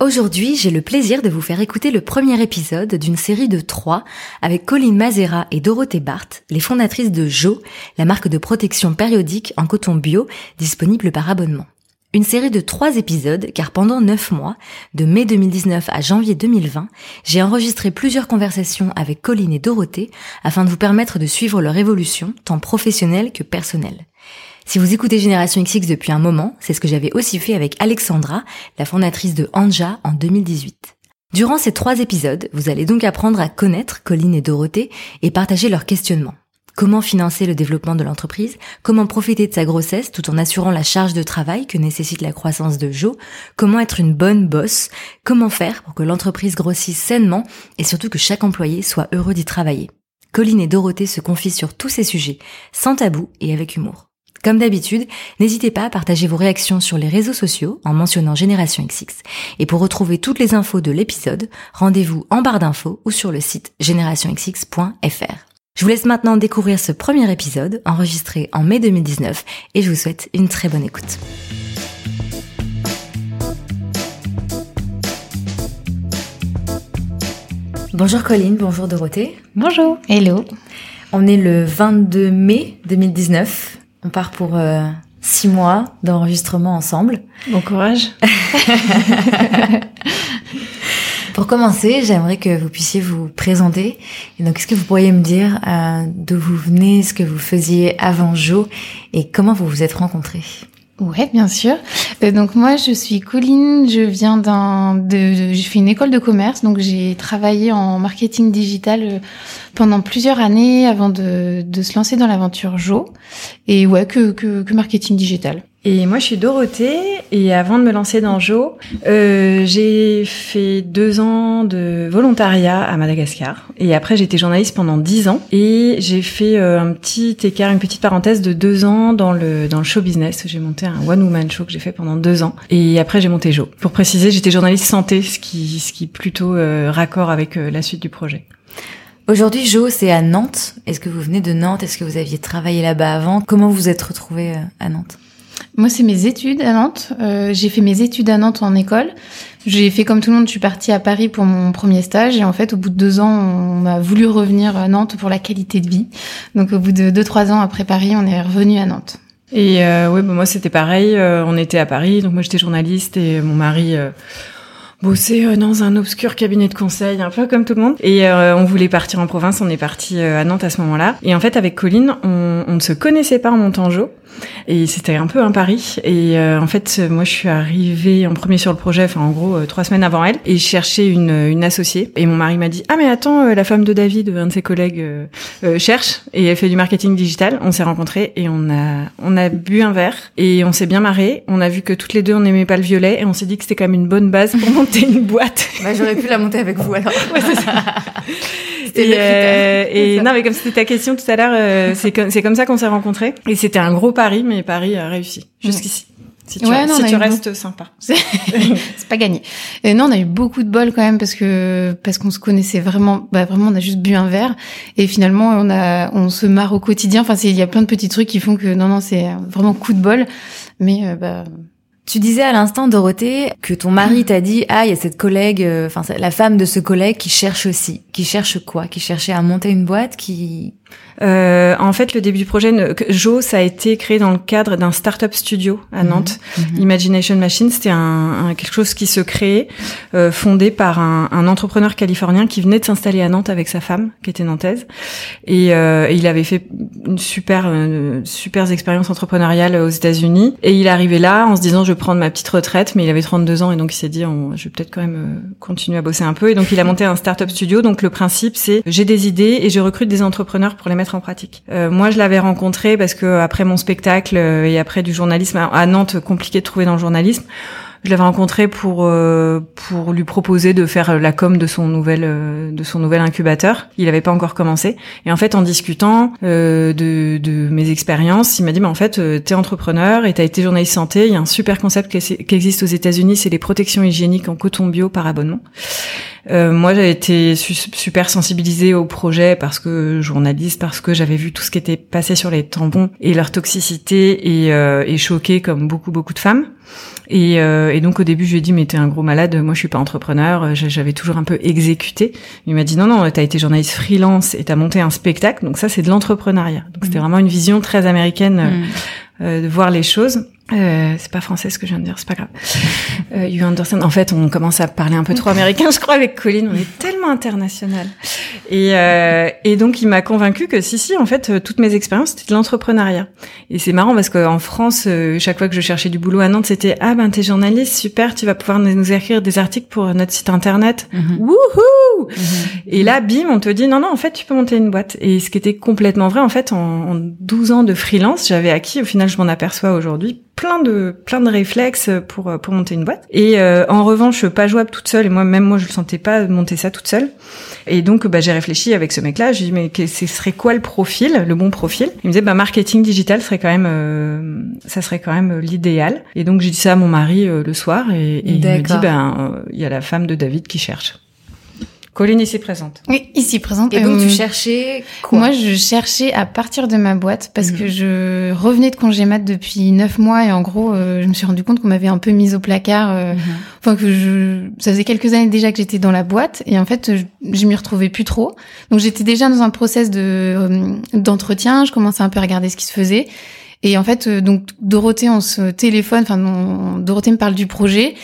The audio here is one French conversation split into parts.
Aujourd'hui, j'ai le plaisir de vous faire écouter le premier épisode d'une série de trois avec Colline Mazera et Dorothée Barthes, les fondatrices de Jo, la marque de protection périodique en coton bio disponible par abonnement. Une série de trois épisodes car pendant neuf mois, de mai 2019 à janvier 2020, j'ai enregistré plusieurs conversations avec Colline et Dorothée afin de vous permettre de suivre leur évolution, tant professionnelle que personnelle. Si vous écoutez Génération XX depuis un moment, c'est ce que j'avais aussi fait avec Alexandra, la fondatrice de Anja en 2018. Durant ces trois épisodes, vous allez donc apprendre à connaître Colline et Dorothée et partager leurs questionnements. Comment financer le développement de l'entreprise? Comment profiter de sa grossesse tout en assurant la charge de travail que nécessite la croissance de Jo? Comment être une bonne bosse? Comment faire pour que l'entreprise grossisse sainement et surtout que chaque employé soit heureux d'y travailler? Colline et Dorothée se confient sur tous ces sujets, sans tabou et avec humour. Comme d'habitude, n'hésitez pas à partager vos réactions sur les réseaux sociaux en mentionnant Génération XX. Et pour retrouver toutes les infos de l'épisode, rendez-vous en barre d'infos ou sur le site générationxx.fr. Je vous laisse maintenant découvrir ce premier épisode enregistré en mai 2019 et je vous souhaite une très bonne écoute. Bonjour Colline, bonjour Dorothée. Bonjour. Hello. On est le 22 mai 2019 on part pour euh, six mois d'enregistrement ensemble. Bon courage. pour commencer, j'aimerais que vous puissiez vous présenter. Et donc, est-ce que vous pourriez me dire euh, d'où vous venez, ce que vous faisiez avant Jo et comment vous vous êtes rencontrés? Ouais, bien sûr. Euh, donc moi, je suis Colline. Je viens d'un, de, j'ai fait une école de commerce, donc j'ai travaillé en marketing digital euh, pendant plusieurs années avant de, de se lancer dans l'aventure Jo. Et ouais, que, que, que marketing digital. Et moi, je suis Dorothée. Et avant de me lancer dans Jo, euh, j'ai fait deux ans de volontariat à Madagascar. Et après, j'étais journaliste pendant dix ans. Et j'ai fait euh, un petit écart, une petite parenthèse de deux ans dans le dans le show business. J'ai monté un one woman show que j'ai fait pendant deux ans. Et après, j'ai monté Jo. Pour préciser, j'étais journaliste santé, ce qui ce qui plutôt euh, raccord avec euh, la suite du projet. Aujourd'hui, Jo, c'est à Nantes. Est-ce que vous venez de Nantes? Est-ce que vous aviez travaillé là-bas avant? Comment vous êtes retrouvé à Nantes? Moi, c'est mes études à Nantes. Euh, j'ai fait mes études à Nantes en école. J'ai fait comme tout le monde, je suis partie à Paris pour mon premier stage et en fait, au bout de deux ans, on a voulu revenir à Nantes pour la qualité de vie. Donc, au bout de deux trois ans après Paris, on est revenu à Nantes. Et euh, oui, bah, moi c'était pareil. Euh, on était à Paris, donc moi j'étais journaliste et mon mari. Euh, bossait euh, dans un obscur cabinet de conseil, un peu comme tout le monde. Et euh, on voulait partir en province, on est parti à Nantes à ce moment-là. Et en fait, avec Colline, on, on ne se connaissait pas en montant Jo. Et c'était un peu un pari. Et euh, en fait, moi, je suis arrivée en premier sur le projet, enfin en gros trois semaines avant elle, et je cherchais une, une associée. Et mon mari m'a dit ah mais attends, la femme de David, un de ses collègues, cherche et elle fait du marketing digital. On s'est rencontrés et on a on a bu un verre et on s'est bien marré. On a vu que toutes les deux on n'aimait pas le violet et on s'est dit que c'était quand même une bonne base pour monter une boîte. Bah, j'aurais pu la monter avec vous alors. Ouais, et, euh, et non, mais comme c'était ta question tout à l'heure, euh, c'est comme c'est comme ça qu'on s'est rencontrés. Et c'était un gros pari, mais Paris a réussi jusqu'ici. Si tu, Ouais, non, si tu restes sympa. c'est pas gagné. Et non, on a eu beaucoup de bol quand même parce que parce qu'on se connaissait vraiment. Bah vraiment, on a juste bu un verre et finalement on a on se marre au quotidien. Enfin, c'est- il y a plein de petits trucs qui font que non non, c'est vraiment coup de bol. Mais euh, bah Tu disais à l'instant, Dorothée, que ton mari t'a dit, ah, il y a cette collègue, euh, enfin, la femme de ce collègue qui cherche aussi. Qui cherche quoi? Qui cherchait à monter une boîte qui... Euh, en fait, le début du projet, Jo, ça a été créé dans le cadre d'un startup studio à Mhm. Nantes. Imagination Machine, c'était un, un- quelque chose qui se créait, euh, fondé par un, un entrepreneur californien qui venait de s'installer à Nantes avec sa femme, qui était nantaise, et, euh, et il avait fait une super, euh, super expérience entrepreneuriale aux États-Unis. Et il arrivé là en se disant, je vais prendre ma petite retraite, mais il avait 32 ans et donc il s'est dit, on- je vais peut-être quand même euh, continuer à bosser un peu. Et donc il a monté un startup studio. Donc le principe, c'est j'ai des idées et je recrute des entrepreneurs pour les mettre en pratique. Euh, moi, je l'avais rencontré parce que après mon spectacle et après du journalisme à Nantes, compliqué de trouver dans le journalisme. Je l'avais rencontré pour euh, pour lui proposer de faire la com de son nouvel euh, de son nouvel incubateur. Il n'avait pas encore commencé. Et en fait, en discutant euh, de, de mes expériences, il m'a dit, mais en fait, euh, t'es entrepreneur et t'as été journaliste santé. Il y a un super concept qui, existe aux États-Unis, c'est les protections hygiéniques en coton bio par abonnement. Euh, moi, j'ai été super sensibilisée au projet parce que journaliste, parce que j'avais vu tout ce qui était passé sur les tampons et leur toxicité et, euh, et choquée comme beaucoup beaucoup de femmes. Et, euh, et, donc au début, je lui ai dit mais t'es un gros malade, moi je suis pas entrepreneur, j'avais toujours un peu exécuté. Il m'a dit non non, t'as été journaliste freelance et t'as monté un spectacle, donc ça c'est de l'entrepreneuriat. Donc c'était mmh. vraiment une vision très américaine mmh. euh, de voir les choses. Euh, c'est pas français ce que je viens de dire, c'est pas grave. Euh, you understand. En fait, on commence à parler un peu trop américain, je crois, avec Colin. On est tellement international. Et, euh, et donc, il m'a convaincu que si, si, en fait, euh, toutes mes expériences, c'était de l'entrepreneuriat. Et c'est marrant parce qu'en France, euh, chaque fois que je cherchais du boulot à Nantes, c'était ah ben t'es journaliste, super, tu vas pouvoir nous écrire des articles pour notre site internet. Mm Wouhou Et là, bim, on te dit non, non, en fait, tu peux monter une boîte. Et ce qui était complètement vrai, en fait, en, en 12 ans de freelance, j'avais acquis, au final, je m'en aperçois aujourd'hui, plein de plein de réflexes pour pour monter une boîte. Et euh, en revanche, pas jouable toute seule. Et moi, même moi, je le sentais pas monter ça toute seule. Et donc, bah, j'ai réfléchi avec ce mec-là. J'ai dit mais ce serait quoi le profil, le bon profil? Il me disait bah marketing digital serait quand même euh, ça serait quand même l'idéal. Et donc j'ai dit ça à mon mari euh, le soir et, et il me dit ben il y a la femme de David qui cherche. Colline ici présente. Oui, ici présente. Et donc tu euh, cherchais quoi? Moi, je cherchais à partir de ma boîte parce que mhm. je revenais de congé mat depuis neuf mois et en gros, euh, je me suis rendu compte qu'on m'avait un peu mise au placard. Euh, mhm. Enfin que je, ça faisait quelques années déjà que j'étais dans la boîte et en fait, je, je m'y retrouvais plus trop. Donc j'étais déjà dans un process de d'entretien. Je commençais un peu à regarder ce qui se faisait. Et en fait, donc Dorothée, on se téléphone. Enfin, Dorothée me parle du projet.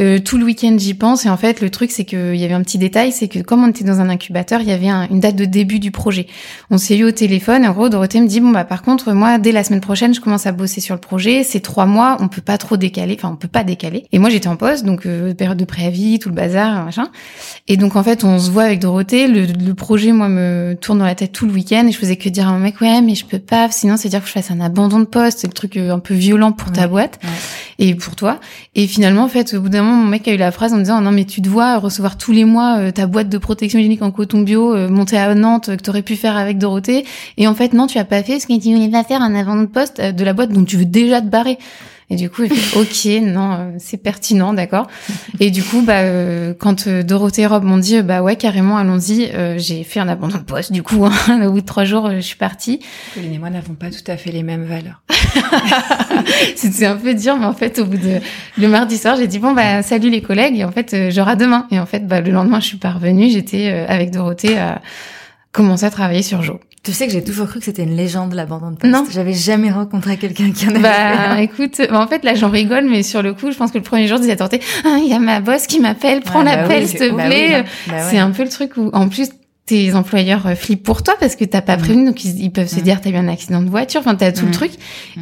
Euh, tout le week-end, j'y pense. Et en fait, le truc, c'est qu'il y avait un petit détail, c'est que comme on était dans un incubateur, il y avait une date de début du projet. On s'est eu au téléphone. Et en gros, Dorothée me dit bon bah par contre, moi, dès la semaine prochaine, je commence à bosser sur le projet. C'est trois mois, on peut pas trop décaler. Enfin, on peut pas décaler. Et moi, j'étais en poste, donc euh, période de préavis, tout le bazar, machin. Et donc en fait, on se voit avec Dorothée. Le, le projet, moi, me tourne dans la tête tout le week-end. Et je faisais que dire à mon mec ouais, mais je peux pas. Sinon, c'est dire que je fasse un abandon de poste. C'est le truc euh, un peu violent pour ta boîte et pour toi. Et finalement, en fait, au bout d'un moment, mon mec a eu la phrase en me disant non mais tu dois recevoir tous les mois euh, ta boîte de protection hygiénique en coton bio euh, montée à Nantes euh, que tu aurais pu faire avec Dorothée. Et en fait non tu as pas fait. Ce que tu voulais pas faire un avant de poste de la boîte dont tu veux déjà te barrer et du coup, il fait OK, non, euh, c'est pertinent, d'accord. Et du coup, bah, euh, quand euh, Dorothée et Rob m'ont dit, bah ouais, carrément, allons-y, j'ai fait un abandon de poste. Du coup, hein, au bout de trois jours, je suis partie. Pauline et moi n'avons pas tout à fait les mêmes valeurs. C'était un peu dur, mais en fait, au bout de le mardi soir, j'ai dit bon bah salut les collègues, et en fait, j'aurai demain. Et en fait, bah le lendemain, je suis pas revenue. J'étais avec Dorothée à commencer à travailler sur Jo. Tu sais que j'ai toujours cru que c'était une légende l'abandon de poste. Non, j'avais jamais rencontré quelqu'un qui en avait. Bah, écoute, bah, en fait là j'en rigole, mais sur le coup, je pense que le premier jour, je disais attendez, ah, il y a ma boss qui m'appelle, prends bah l'appel s'il te bah plaît. Bah c'est un peu le truc où, en plus, tes employeurs euh, flippent pour toi parce que t'as pas mm. prévenu, donc ils, peuvent se mm. dire t'as eu un accident de voiture, enfin t'as tout le mm. truc.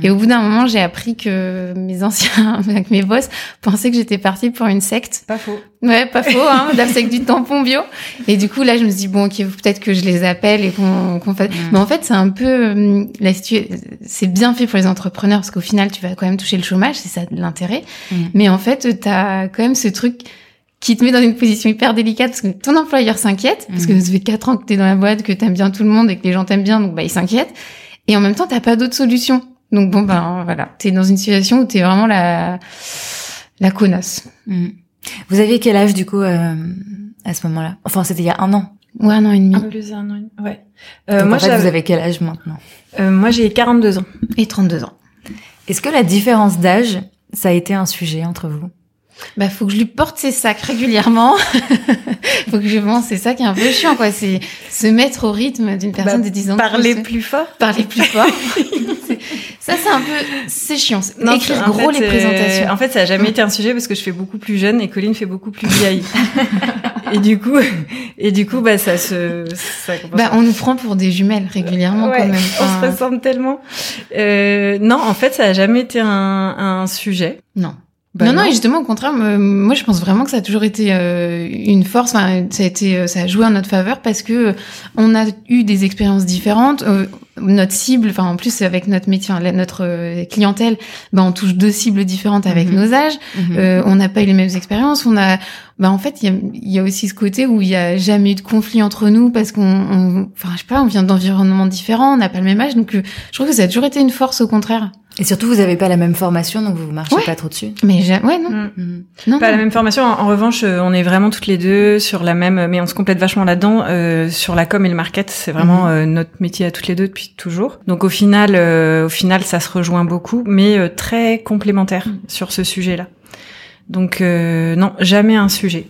Et au bout d'un moment, j'ai appris que mes anciens, mes boss, pensaient que j'étais partie pour une secte. Pas faux. Ouais, pas faux, hein, la secte du tampon bio. Et du coup, là, je me suis dit bon, ok, peut-être que je les appelle et qu'on qu'on fasse. Mais en fait, c'est un peu euh, la c'est bien fait pour les entrepreneurs parce qu'au final, tu vas quand même toucher le chômage, c'est ça l'intérêt. Mais en fait, t'as quand même ce truc qui te met dans une position hyper délicate parce que ton employeur s'inquiète parce que mhm. ça fait quatre ans que t'es dans la boîte, que t'aimes bien tout le monde et que les gens t'aiment bien, donc bah il s'inquiète. Et en même temps, t'as pas d'autre solution. Donc bon ben voilà, t'es dans une situation où t'es vraiment la la connasse. Mhm. Vous aviez quel âge du coup euh, à ce moment-là? Enfin, c'était il y a un an. Ouais, un an et demi. Un plus un an et demi. Ouais. Euh, moi, en fait, vous avez quel âge maintenant? Euh, Moi, j'ai 42 ans. Et 32 ans. Est-ce que la différence d'âge, ça a été un sujet entre vous? Bah, faut que je lui porte ses sacs régulièrement. faut que je ça qui est un peu chiant, quoi. C'est se mettre au rythme d'une personne bah, de 10 ans. Parler plus, fort. Parler plus fort. ça, c'est un peu, c'est chiant. Non, Écrire gros les présentations. en fait, ça a jamais été un sujet parce que je fais beaucoup plus jeune et Colline fait beaucoup plus vieille. et du coup, et du coup, bah, ça se, ça bah, on nous prend pour des jumelles régulièrement, quand même. On se ressemble tellement. Euh, non, en fait, ça a jamais été un, un sujet. Non. Bah non, non, et justement, au contraire, moi, je pense vraiment que ça a toujours été euh, une force. Enfin, ça a été, euh, ça a joué en notre faveur parce que euh, on a eu des expériences différentes. notre cible, enfin, en plus avec notre métier, notre clientèle, ben, on touche deux cibles différentes avec mhm. nos âges. Mhm. on n'a pas eu les mêmes expériences. On a, ben, en fait, il y a, y a, aussi ce côté où il y a jamais eu de conflit entre nous parce qu'on, enfin, je sais pas, on vient d'environnements différents, on n'a pas le même âge, donc je trouve que ça a toujours été une force, au contraire. Et surtout, vous n'avez pas la même formation, donc vous marchez pas trop dessus. Mais ouais, non. Mm. Non. Pas la même formation. En, revanche, euh, on est vraiment toutes les deux sur la même, mais on se complète vachement là-dedans. Euh, sur la com et le market, c'est vraiment mm-hmm. euh, notre métier à toutes les deux depuis toujours. Donc au final, euh, au final, ça se rejoint beaucoup, mais très complémentaire mm. sur ce sujet-là. Donc non, jamais un sujet.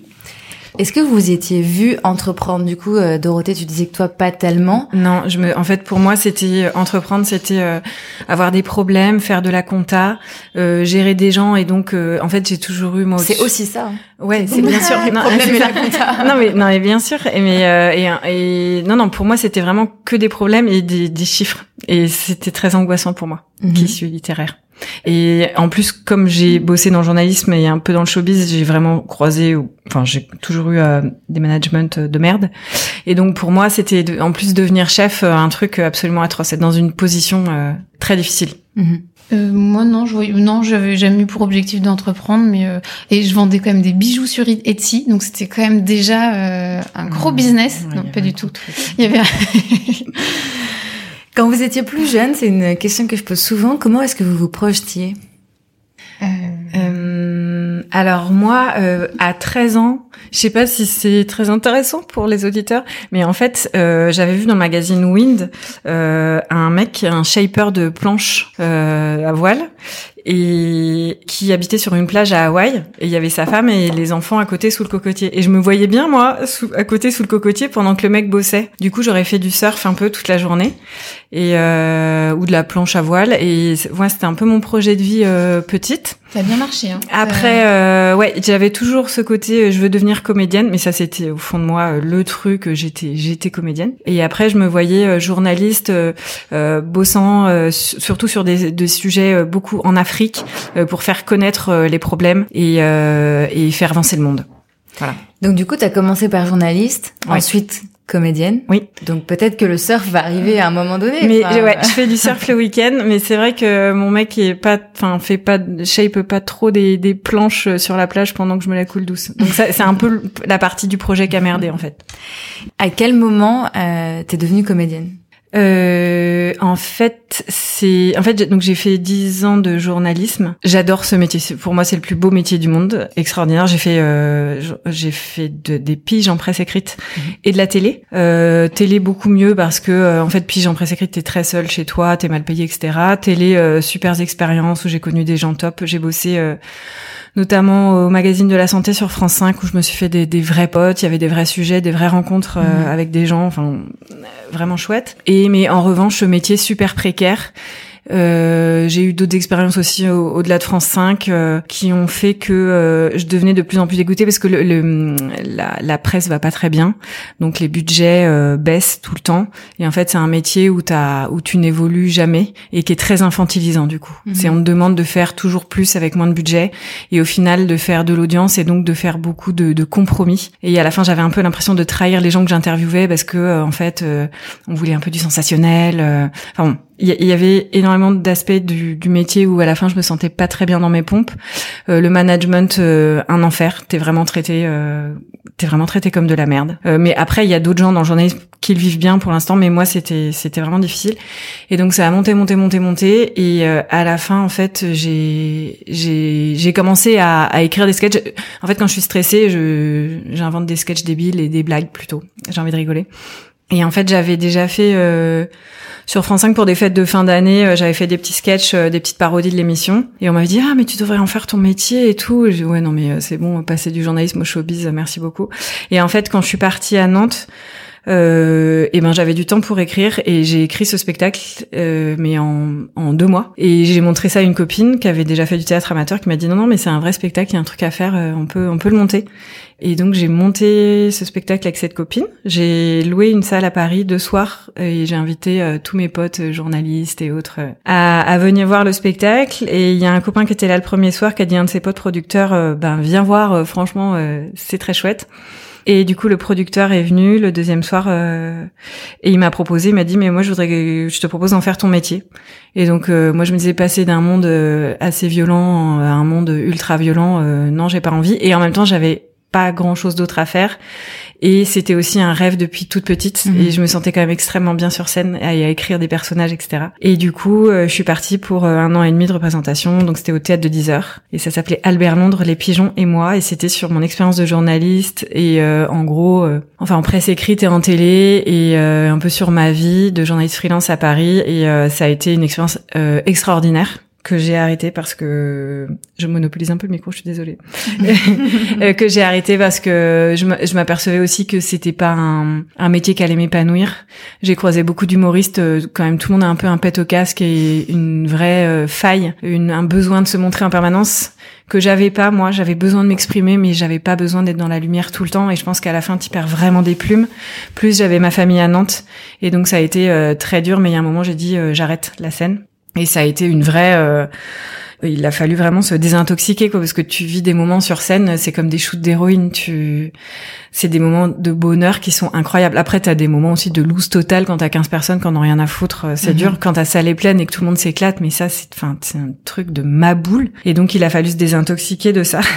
Est-ce que vous étiez vu entreprendre? Du coup, euh, Dorothée Tu disais que toi pas tellement. Non, je me. En fait, pour moi, c'était euh, entreprendre, c'était euh, avoir des problèmes, faire de la compta, gérer des gens, et donc en fait, j'ai toujours eu moi. C'est aussi ça. Hein. Ouais, c'est bien sûr. non, non, mais non, mais bien sûr. Et mais et, et, non, non, pour moi, c'était vraiment que des problèmes et des, des chiffres, et c'était très angoissant pour moi, mhm. qui suis littéraire. Et en plus, comme j'ai bossé dans le journalisme et un peu dans le showbiz, j'ai vraiment croisé, enfin, j'ai toujours eu euh, des managements euh, de merde. Et donc pour moi, c'était en plus devenir chef euh, un truc absolument atroce, être dans une position très difficile. Mhm. moi non, je non, j'avais jamais eu pour objectif d'entreprendre, mais et je vendais quand même des bijoux sur Etsy, donc c'était quand même déjà un gros business. non, pas du tout. Il y avait Quand vous étiez plus jeune, c'est une question que je pose souvent, comment est-ce que vous vous projetiez euh... Euh, alors moi, euh, à 13 ans, je sais pas si c'est très intéressant pour les auditeurs, mais en fait, j'avais vu dans le magazine Wind un mec, un shaper de planches à voile, et qui habitait sur une plage à Hawaï et il y avait sa femme et les enfants à côté sous le cocotier. Et je me voyais bien moi sous, à côté sous le cocotier pendant que le mec bossait. Du coup j'aurais fait du surf un peu toute la journée et euh, ou de la planche à voile. Et ouais c'était un peu mon projet de vie euh, petite. Ça a bien marché hein. après euh, ouais j'avais toujours ce côté euh, je veux devenir comédienne mais ça c'était au fond de moi euh, le truc j'étais j'étais comédienne. Et après je me voyais journaliste bossant surtout sur des, des sujets beaucoup en Afrique euh, pour faire connaître euh, les problèmes et, euh, et faire avancer le monde. Voilà. Donc du coup, tu as commencé par journaliste, ensuite comédienne. Oui. Donc peut-être que le surf va arriver à un moment donné. Mais ouais, je fais du surf le week-end, mais c'est vrai que mon mec est pas, enfin fait pas, shape pas trop des, des planches sur la plage pendant que je me la coule douce. Donc ça, c'est un peu la partie du projet qui a merdé en fait. À quel moment euh, t'es devenue comédienne? Euh, en fait, c'est en fait donc j'ai fait dix ans de journalisme. J'adore ce métier. Pour moi, c'est le plus beau métier du monde, extraordinaire. J'ai fait euh, j'ai fait de, des piges en presse écrite mhm. et de la télé. Euh, télé beaucoup mieux parce que euh, en fait pige en presse écrite, t'es très seul chez toi, t'es mal payé, etc. Télé, euh, super expérience où j'ai connu des gens top. J'ai bossé euh, notamment au magazine de la santé sur France 5 où je me suis fait des, des vrais potes, il y avait des vrais sujets, des vraies rencontres euh, mhm. avec des gens, enfin vraiment chouette. Et mais en revanche, ce métier super précaire euh, j'ai eu d'autres expériences aussi au-delà de France 5 euh, qui ont fait que euh, je devenais de plus en plus dégoûtée parce que le, la, la, presse va pas très bien, donc les budgets euh, baissent tout le temps. Et en fait, c'est un métier où as, où tu n'évolues jamais et qui est très infantilisant du coup. Mhm. C'est on te demande de faire toujours plus avec moins de budget et au final de faire de l'audience et donc de faire beaucoup de, de compromis. Et à la fin, j'avais un peu l'impression de trahir les gens que j'interviewais parce que en fait, on voulait un peu du sensationnel. Enfin bon, il y, avait énormément d'aspects du, du, métier où à la fin je me sentais pas très bien dans mes pompes. Euh, le management, euh, un enfer. T'es vraiment traité, euh, t'es vraiment traité comme de la merde. Euh, mais après, il y a d'autres gens dans le journalisme qui le vivent bien pour l'instant, mais moi c'était c'était vraiment difficile. Et donc ça a monté, monté, monté, monté. Et à la fin, en fait, j'ai j'ai j'ai commencé à, à écrire des sketchs. En fait, quand je suis stressée, je j'invente des sketchs débiles et des blagues plutôt. J'ai envie de rigoler. Et en fait, j'avais déjà fait euh, sur France 5 pour des fêtes de fin d'année, euh, j'avais fait des petits sketchs, euh, des petites parodies de l'émission. Et on m'avait dit ah mais tu devrais en faire ton métier et tout. Et j'ai dit ouais non mais c'est bon, passer du journalisme au showbiz, merci beaucoup. Et en fait, quand je suis partie à Nantes. Euh, et ben j'avais du temps pour écrire et j'ai écrit ce spectacle mais en, en deux mois et j'ai montré ça à une copine qui avait déjà fait du théâtre amateur qui m'a dit non non mais c'est un vrai spectacle il y a un truc à faire on peut on peut le monter Et donc j'ai monté ce spectacle avec cette copine. J'ai loué une salle à Paris deux soirs et j'ai invité euh, tous mes potes euh, journalistes et autres euh, à, venir voir le spectacle. Et il y a un copain qui était là le premier soir qui a dit à un de ses potes producteurs, ben viens voir, franchement c'est très chouette. Et du coup, le producteur est venu le deuxième soir et il m'a proposé, il m'a dit mais moi je voudrais que je te propose d'en faire ton métier. Et donc moi je me disais passer d'un monde assez violent à un monde ultra violent, non j'ai pas envie. Et en même temps j'avais pas grand chose d'autre à faire. Et c'était aussi un rêve depuis toute petite. Mhm. et je me sentais quand même extrêmement bien sur scène à, à écrire des personnages etc et du coup euh, je suis partie pour euh, un an et demi de représentation. Donc c'était au théâtre de 10 heures. Et ça s'appelait Albert Londres les pigeons et moi. Et c'était sur mon expérience de journaliste et euh, en gros enfin en presse écrite et en télé et un peu sur ma vie de journaliste freelance à Paris. Et ça a été une expérience extraordinaire que j'ai arrêté parce que je monopolise un peu le micro, je suis désolée. Euh, que j'ai arrêté parce que je m'apercevais aussi que c'était pas un, un, métier qui allait m'épanouir. J'ai croisé beaucoup d'humoristes, euh, quand même tout le monde a un peu un pet au casque et une vraie euh, faille, une, un besoin de se montrer en permanence que j'avais pas moi, j'avais besoin de m'exprimer mais j'avais pas besoin d'être dans la lumière tout le temps et je pense qu'à la fin tu perds vraiment des plumes. Plus j'avais ma famille à Nantes et donc ça a été très dur mais il y a un moment j'ai dit j'arrête la scène et ça a été une vraie euh, il a fallu vraiment se désintoxiquer quoi parce que tu vis des moments sur scène c'est comme des shoots d'héroïne tu c'est des moments de bonheur qui sont incroyables. Après t'as des moments aussi de loose totale quand t'as 15 personnes qui n'ont rien à foutre euh, c'est mhm. dur. Quand ta salle est pleine et que tout le monde s'éclate mais ça c'est enfin c'est un truc de maboule et donc il a fallu se désintoxiquer de ça.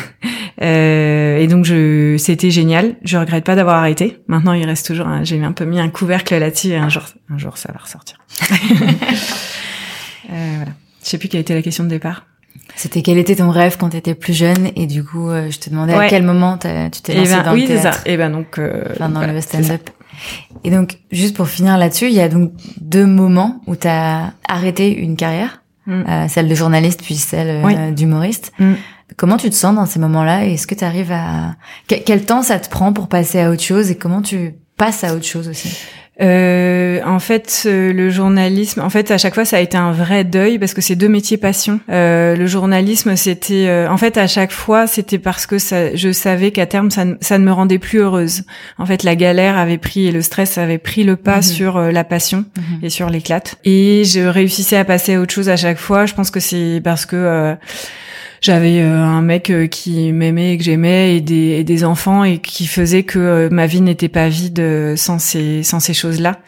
Euh, et donc je c'était génial. Je regrette pas d'avoir arrêté. Maintenant il reste toujours j'ai un peu mis un couvercle là-dessus et un jour un jour ça va ressortir voilà. Je sais plus quelle était la question de départ. C'était quel était ton rêve quand tu étais plus jeune et du coup euh, je te demandais à quel moment tu t'es lancé ben, dans oui, le théâtre. ça. Et ben donc euh, dans le stand-up. Et donc juste pour finir là-dessus, il y a donc deux moments où tu as arrêté une carrière, mm. euh, celle de journaliste puis celle euh, d'humoriste. Mm. Comment tu te sens dans ces moments-là Est-ce que tu arrives à quel temps ça te prend pour passer à autre chose et comment tu passes à autre chose aussi? Euh, en fait, euh, le journalisme, en fait, à chaque fois, ça a été un vrai deuil parce que c'est deux métiers passion. Euh, le journalisme, c'était, euh, en fait, à chaque fois, c'était parce que ça, je savais qu'à terme, ça, ça, ne me rendait plus heureuse. En fait, la galère avait pris et le stress avait pris le pas mhm. sur la passion mhm. et sur l'éclate. Et je réussissais à passer à autre chose à chaque fois. Je pense que c'est parce que j'avais euh, un mec euh, qui m'aimait et que j'aimais et des, enfants et qui faisait que euh, ma vie n'était pas vide sans ces sans ces choses-là.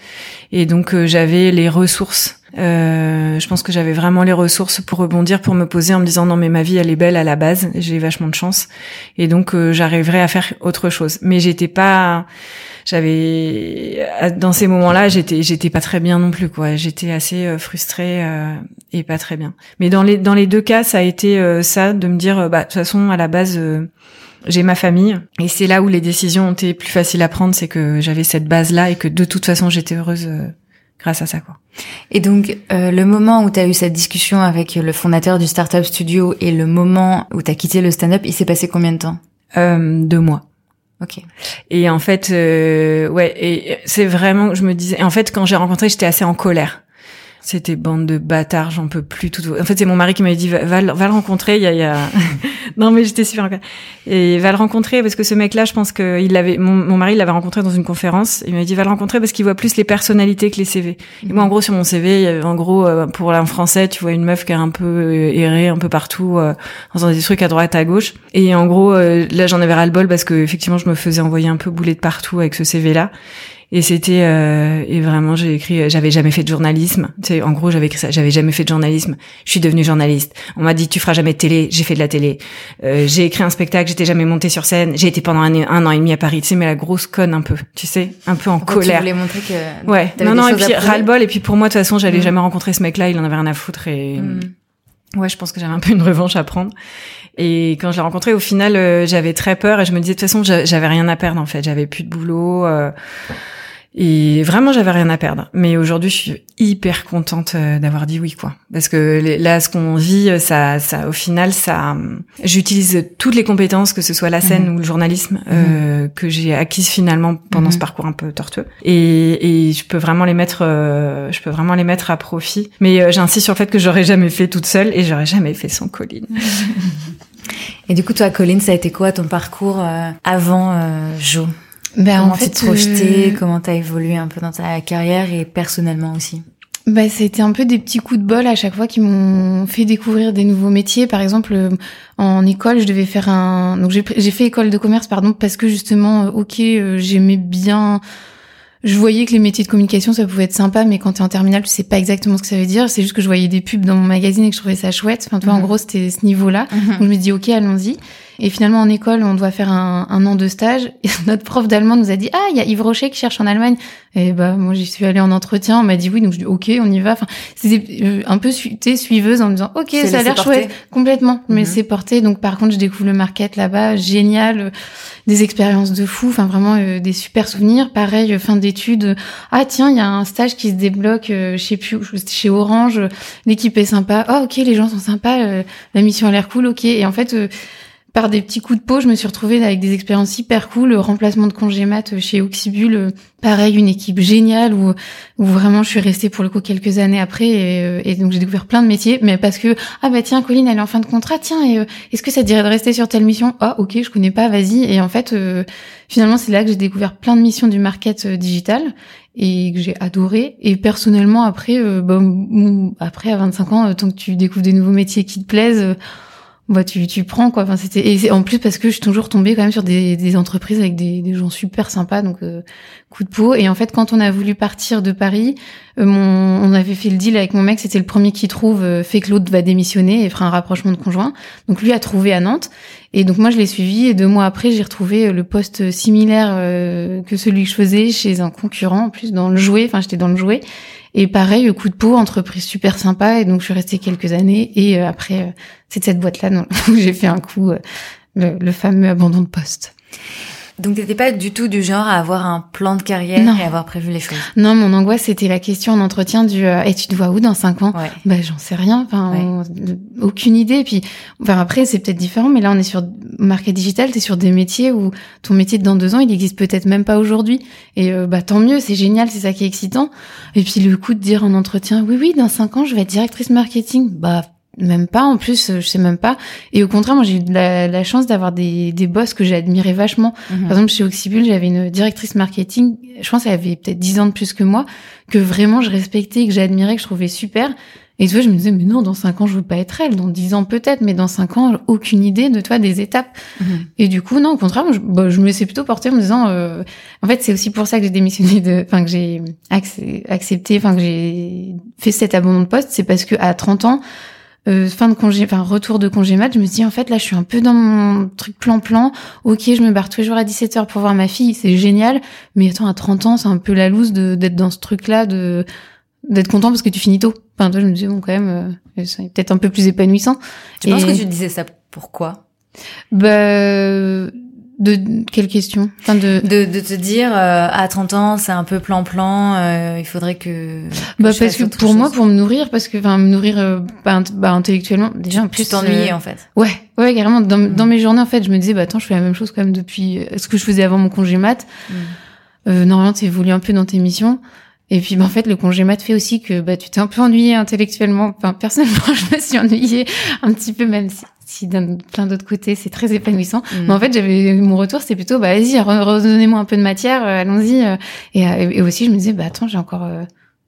Et donc j'avais les ressources. Euh, je pense que j'avais vraiment les ressources pour rebondir, pour me poser en me disant non mais ma vie elle est belle à la base, j'ai vachement de chance et donc j'arriverai à faire autre chose. Mais j'étais pas j'avais dans ces moments-là, j'étais j'étais pas très bien non plus quoi. J'étais assez euh, frustrée euh, et pas très bien. Mais dans les dans les deux cas, ça a été euh, ça de me dire bah de toute façon à la base j'ai ma famille et c'est là où les décisions ont été plus faciles à prendre, c'est que j'avais cette base là et que de toute façon j'étais heureuse grâce à ça quoi. Et donc le moment où tu as eu cette discussion avec le fondateur du startup studio et le moment où tu as quitté le stand-up, il s'est passé combien de temps? Deux mois. Ok. Et en fait, euh, ouais, et c'est vraiment, je me disais, en fait, quand j'ai rencontré, j'étais assez en colère. C'était bande de bâtards, j'en peux plus tout. En fait, c'est mon mari qui m'avait dit va, va, le rencontrer. Il y a, il y a... non, mais j'étais super. Et va le rencontrer parce que ce mec-là, je pense que il l'avait. Mon, mon, mari l'avait rencontré dans une conférence. Il m'a dit va le rencontrer parce qu'il voit plus les personnalités que les CV. Et moi, en gros, sur mon CV, en gros, euh, pour un français, tu vois une meuf qui a un peu euh, erré un peu partout, euh, en faisant des trucs à droite, à gauche. Et en gros, là, j'en avais ras le bol parce que effectivement, je me faisais envoyer un peu bouler de partout avec ce CV-là. Et c'était euh, et vraiment j'ai écrit euh, j'avais jamais fait de journalisme. Tu sais, en gros j'avais écrit ça, j'avais jamais fait de journalisme. Je suis devenue journaliste. On m'a dit tu feras jamais de télé, j'ai fait de la télé. Euh, j'ai écrit un spectacle, j'étais jamais montée sur scène. J'ai été pendant un, un, an et demi à Paris. Tu sais mais la grosse conne un peu, tu sais, un peu en colère. Tu voulais montrer que ouais. Non non et puis ras-le-bol et puis pour moi de toute façon j'allais mm. jamais rencontrer ce mec-là, il en avait rien à foutre et mm. Ouais je pense que j'avais un peu une revanche à prendre. Et quand je l'ai rencontré, au final, euh, j'avais très peur et je me disais de toute façon, j'avais rien à perdre en fait. J'avais plus de boulot. Euh, et vraiment, j'avais rien à perdre. Mais aujourd'hui, je suis hyper contente euh, d'avoir dit oui, quoi. Parce que là, ce qu'on vit, euh, ça, ça, au final, ça, euh, j'utilise toutes les compétences, que ce soit la scène mhm. ou le journalisme, euh, mhm. que j'ai acquises finalement pendant ce mhm. parcours un peu tortueux. Et, et je peux vraiment les mettre, je peux vraiment les mettre à profit. Mais j'insiste sur le fait que j'aurais jamais fait toute seule et j'aurais jamais fait sans Colline. Et du coup, toi, Colline, ça a été quoi ton parcours avant Jo? Ben, Comment en fait, tu te projetais euh, Comment t'as évolué un peu dans ta carrière et personnellement aussi Bah, c'était un peu des petits coups de bol à chaque fois qui m'ont fait découvrir des nouveaux métiers. Par exemple, euh, en école, je devais faire un. Donc j'ai j'ai fait école de commerce, pardon, parce que justement, euh, ok, euh, j'aimais bien. Je voyais que les métiers de communication, ça pouvait être sympa, mais quand t'es en terminale, tu sais pas exactement ce que ça veut dire. C'est juste que je voyais des pubs dans mon magazine et que je trouvais ça chouette. Enfin, tu vois, en Mhm. gros, c'était ce niveau-là. Donc je me dis ok, allons-y. Et finalement en école, on doit faire un, un an de stage. Et notre prof d'allemand nous a dit ah il y a Yves Rocher qui cherche en Allemagne. Et bah moi j'y suis allée en entretien, on m'a dit oui, donc je dis ok, on y va. Enfin c'était euh, un peu su suiveuse en me disant ok ça a l'air chouette complètement, mais Mhm. c'est porté. Donc par contre je découvre le market là-bas, génial, euh, des expériences de fou, enfin vraiment euh, des super souvenirs. Pareil euh, fin d'études, ah tiens il y a un stage qui se débloque, euh, je sais plus, chez Orange, l'équipe est sympa, oh ok les gens sont sympas, euh, la mission a l'air cool, ok. Et en fait euh, par des petits coups de peau, je me suis retrouvée avec des expériences hyper cool. Le remplacement de congé mat chez Oxybul, pareil, une équipe géniale où, où vraiment je suis restée pour le coup quelques années après et, euh, et donc j'ai découvert plein de métiers, mais parce que ah bah tiens Colline elle est en fin de contrat, tiens et euh, est-ce que ça te dirait de rester sur telle mission? Ah ok je connais pas, vas-y et en fait euh, finalement c'est là que j'ai découvert plein de missions du market digital et que j'ai adoré et personnellement après euh, bah, après à 25 ans tant que tu découvres des nouveaux métiers qui te plaisent bah tu tu prends quoi. Enfin c'était et en plus parce que je suis toujours tombée quand même sur des, des entreprises avec des, des gens super sympas donc euh, coup de peau. Et en fait quand on a voulu partir de Paris euh, mon on avait fait le deal avec mon mec. C'était le premier qui trouve euh, fait que l'autre va démissionner et fera un rapprochement de conjoint. Donc lui a trouvé à Nantes et donc moi je l'ai suivi et deux mois après j'ai retrouvé euh, le poste similaire euh, que celui que je faisais chez un concurrent en plus dans le jouet enfin j'étais dans le jouet et pareil, coup de peau, entreprise super sympa. Et donc, je suis restée quelques années. Et euh, après, euh, c'est de cette boîte-là où j'ai fait un coup, euh, le fameux abandon de poste. Donc t'étais pas du tout du genre à avoir un plan de carrière Non. et avoir prévu les choses? Non, mon angoisse, c'était la question en entretien du euh, Et tu te vois où dans cinq ans? Ouais. Bah, j'en sais rien. Enfin, on- aucune idée. Et puis, enfin, après, c'est peut-être différent. Mais là, on est sur market digital. T'es sur des métiers où ton métier dans deux ans, il existe peut-être même pas aujourd'hui. Et euh, bah, tant mieux. C'est génial. C'est ça qui est excitant. Et puis, le coup de dire en entretien, oui, oui, dans cinq ans, je vais être directrice marketing. Bah, même pas. En plus, euh, je sais même pas. Et au contraire, moi, j'ai eu de la, la chance d'avoir des, des boss que j'ai admirés vachement. Mhm. Par exemple, chez Oxybul, j'avais une directrice marketing, je pense qu'elle avait peut-être 10 ans de plus que moi, que vraiment je respectais, que j'admirais, que je trouvais super. Et tu vois, je me disais, mais non, dans 5 ans, je veux pas être elle. Dans 10 ans, peut-être, mais dans 5 ans, aucune idée de toi, des étapes. Mhm. Et du coup, non, au contraire, moi, je, bah, je me laissais plutôt porter en me disant, euh, en fait, c'est aussi pour ça que j'ai démissionné de, enfin, que j'ai accepté, enfin, que j'ai fait cet abandon de poste, c'est parce que à 30 ans, euh, fin de congé, enfin retour de congé mat, je me dis en fait là je suis un peu dans mon truc plan-plan. Ok, je me barre tous les jours à 17h pour voir ma fille, c'est génial. Mais attends, à 30 ans, c'est un peu la loose de d'être dans ce truc-là, de d'être content parce que tu finis tôt. Enfin, toi, je me disais bon quand même, euh, c'est peut-être un peu plus épanouissant. Tu penses Et- que tu disais ça pourquoi? Bah, de quelle question Enfin de. de, de te dire euh, à 30 ans c'est un peu plan-plan, euh, il faudrait que... Bah parce que pour chose. moi, pour me nourrir, parce que enfin me nourrir euh, bah, bah, intellectuellement, déjà en plus. t'ennuyais euh, en fait. Ouais, ouais, carrément. Dans, Mm. dans mes journées, en fait, je me disais, bah attends, je fais la même chose quand même depuis euh, ce que je faisais avant mon congé mat. Mm. Euh, normalement, tu évolues un peu dans tes missions. Et puis, bah, en fait, le congé mat fait aussi que bah tu t'es un peu ennuyé intellectuellement. Enfin, personnellement, je me suis ennuyée un petit peu, même si, si d'un plein d'autres côtés, c'est très épanouissant. Mm. Mais en fait, j'avais mon retour, c'était plutôt, bah vas-y, re- redonnez-moi un peu de matière, euh, allons-y. euh. et, euh, et aussi, je me disais, bah attends, j'ai encore euh,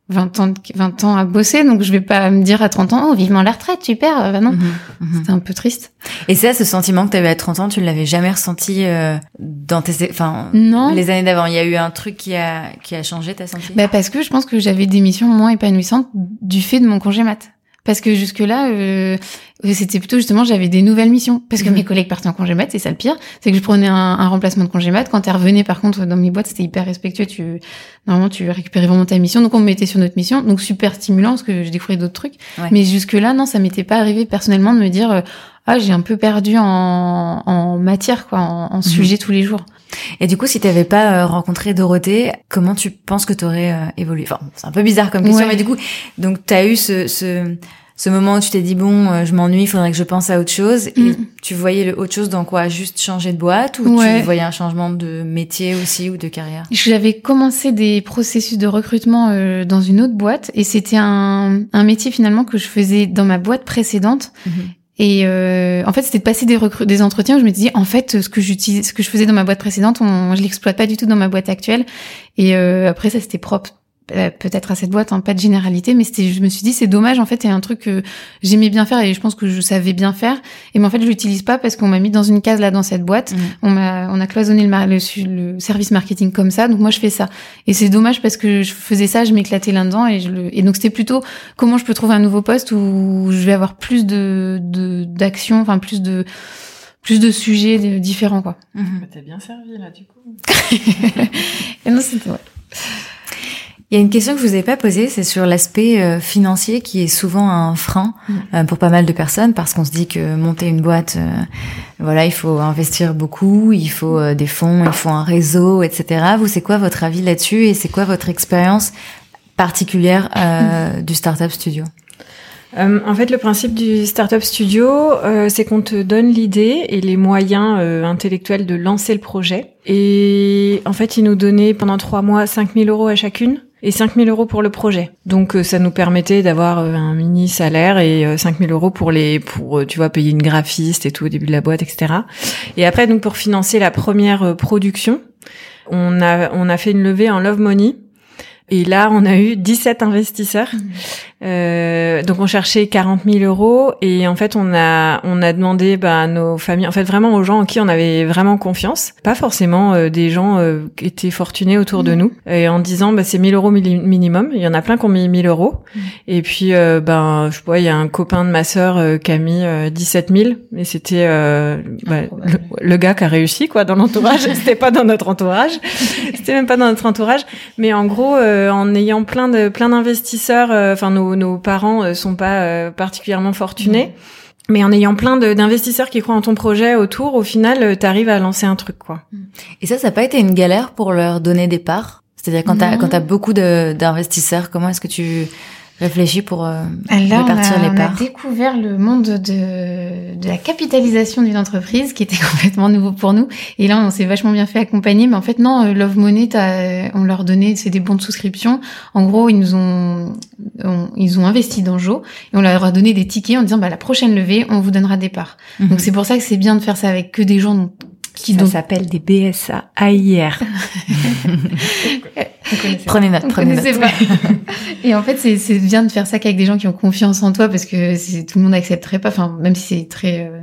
20 ans, de- 20 ans à bosser, donc je vais pas me dire à 30 ans, oh vivement la retraite, super. Bah non, Mhm, mhm. c'était un peu triste. Et ça, ce sentiment que tu avais à 30 ans, tu l'avais jamais ressenti euh, dans tes... Enfin, Non. les années d'avant? Il y a eu un truc qui a, qui a changé, t'as senti? Bah parce que je pense que j'avais des missions moins épanouissantes du fait de mon congé mat. Parce que jusque-là, euh, c'était plutôt justement, j'avais des nouvelles missions. Parce que Mhm. mes collègues partaient en congé mat, c'est ça le pire. C'est que je prenais un, un remplacement de congé mat. Quand tu revenais, par contre, dans mes boîtes, c'était hyper respectueux. Tu, normalement, tu récupérais vraiment ta mission. Donc, on me mettait sur notre mission. Donc, super stimulant parce que je découvrais d'autres trucs. Ouais. Mais jusque-là, non, ça m'était pas arrivé personnellement de me dire, euh, ah, j'ai un peu perdu en, en matière, quoi, en, en sujet tous les jours. Et du coup, si t'avais pas euh, rencontré Dorothée, comment tu penses que t'aurais euh, évolué? Enfin, c'est un peu bizarre comme question, Ouais. mais du coup, donc t'as eu ce, ce, ce moment où tu t'es dit bon, euh, je m'ennuie, il faudrait que je pense à autre chose. Et Mm. tu voyais le autre chose dans quoi? Juste changer de boîte? Ou Ouais. tu voyais un changement de métier aussi ou de carrière? J'avais commencé des processus de recrutement euh, dans une autre boîte et c'était un, un métier finalement que je faisais dans ma boîte précédente. Mhm. Et euh, en fait, c'était de passer des, des entretiens où je me disais, en fait, ce que j'utilise, ce que je faisais dans ma boîte précédente, on, je l'exploite pas du tout dans ma boîte actuelle. Et euh, après, ça c'était propre peut-être à cette boîte, hein, pas de généralité, mais c'était, je me suis dit c'est dommage en fait, il y a un truc que j'aimais bien faire et je pense que je savais bien faire, et mais en fait je l'utilise pas parce qu'on m'a mis dans une case là dans cette boîte, mmh. on m'a, on a cloisonné le, le, service marketing comme ça, donc moi je fais ça, et c'est dommage parce que je faisais ça, je m'éclatais là-dedans et je le, et donc c'était plutôt comment je peux trouver un nouveau poste où je vais avoir plus de, d'action, enfin plus de plus de sujets différents quoi. Mmh. T'es bien servi là du coup. et non c'était ouais. Il y a une question que je vous ai pas posée, c'est sur l'aspect euh, financier qui est souvent un frein mm. euh, pour pas mal de personnes parce qu'on se dit que monter une boîte, euh, voilà, il faut investir beaucoup, il faut des fonds, il faut un réseau, etc. Vous, c'est quoi votre avis là-dessus et c'est quoi votre expérience particulière mm. du startup studio? En fait, le principe du startup studio, c'est qu'on te donne l'idée et les moyens intellectuels de lancer le projet. Et en fait, ils nous donnaient pendant trois mois 5000 euros à chacune et 5000 euros pour le projet. Donc euh, ça nous permettait d'avoir euh, un mini salaire et 5000 euh, euros pour les pour tu vois payer une graphiste et tout au début de la boîte etc. Et après donc pour financer la première production, on a on a fait une levée en love money et là, on a eu 17 investisseurs. Euh, donc, on cherchait 40 000 euros et en fait, on a on a demandé bah, à nos familles, en fait, vraiment aux gens en qui on avait vraiment confiance, pas forcément euh, des gens euh, qui étaient fortunés autour de mmh. nous, et en disant bah, c'est 1000 euros minimum. Il y en a plein qui ont mis 1000 euros. Mmh. Et puis, euh, ben, je vois, il y a un copain de ma sœur qui a mis 17 000, et c'était bah, le, le, gars qui a réussi quoi dans l'entourage. c'était pas dans notre entourage, c'était même pas dans notre entourage, mais en gros euh, en ayant plein de plein d'investisseurs. Euh, enfin, nos, nos parents euh, sont pas particulièrement fortunés. Mais en ayant plein d'investisseurs qui croient en ton projet autour, au final, tu arrives à lancer un truc, quoi. Et ça, ça n'a pas été une galère pour leur donner des parts? C'est-à-dire quand tu as, quand as beaucoup d'investisseurs, comment est-ce que tu réfléchi pour euh, répartir les parts On a découvert le monde de, de la capitalisation d'une entreprise qui était complètement nouveau pour nous. Et là, on s'est vachement bien fait accompagner. Mais en fait, non, euh, Love Money, on leur donnait, c'est des bons de souscription. En gros, ils nous ont, ils ont investi dans Jo et on leur a donné des tickets en disant, bah, la prochaine levée, on vous donnera des parts. Mhm. Donc c'est pour ça que c'est bien de faire ça avec que des gens dont qui ça s'appelle des BSA AIR. prenez note, prenez note. Pas. Et en fait, c'est bien de faire ça qu'avec des gens qui ont confiance en toi parce que tout le monde n'accepterait pas, enfin, même si c'est très euh,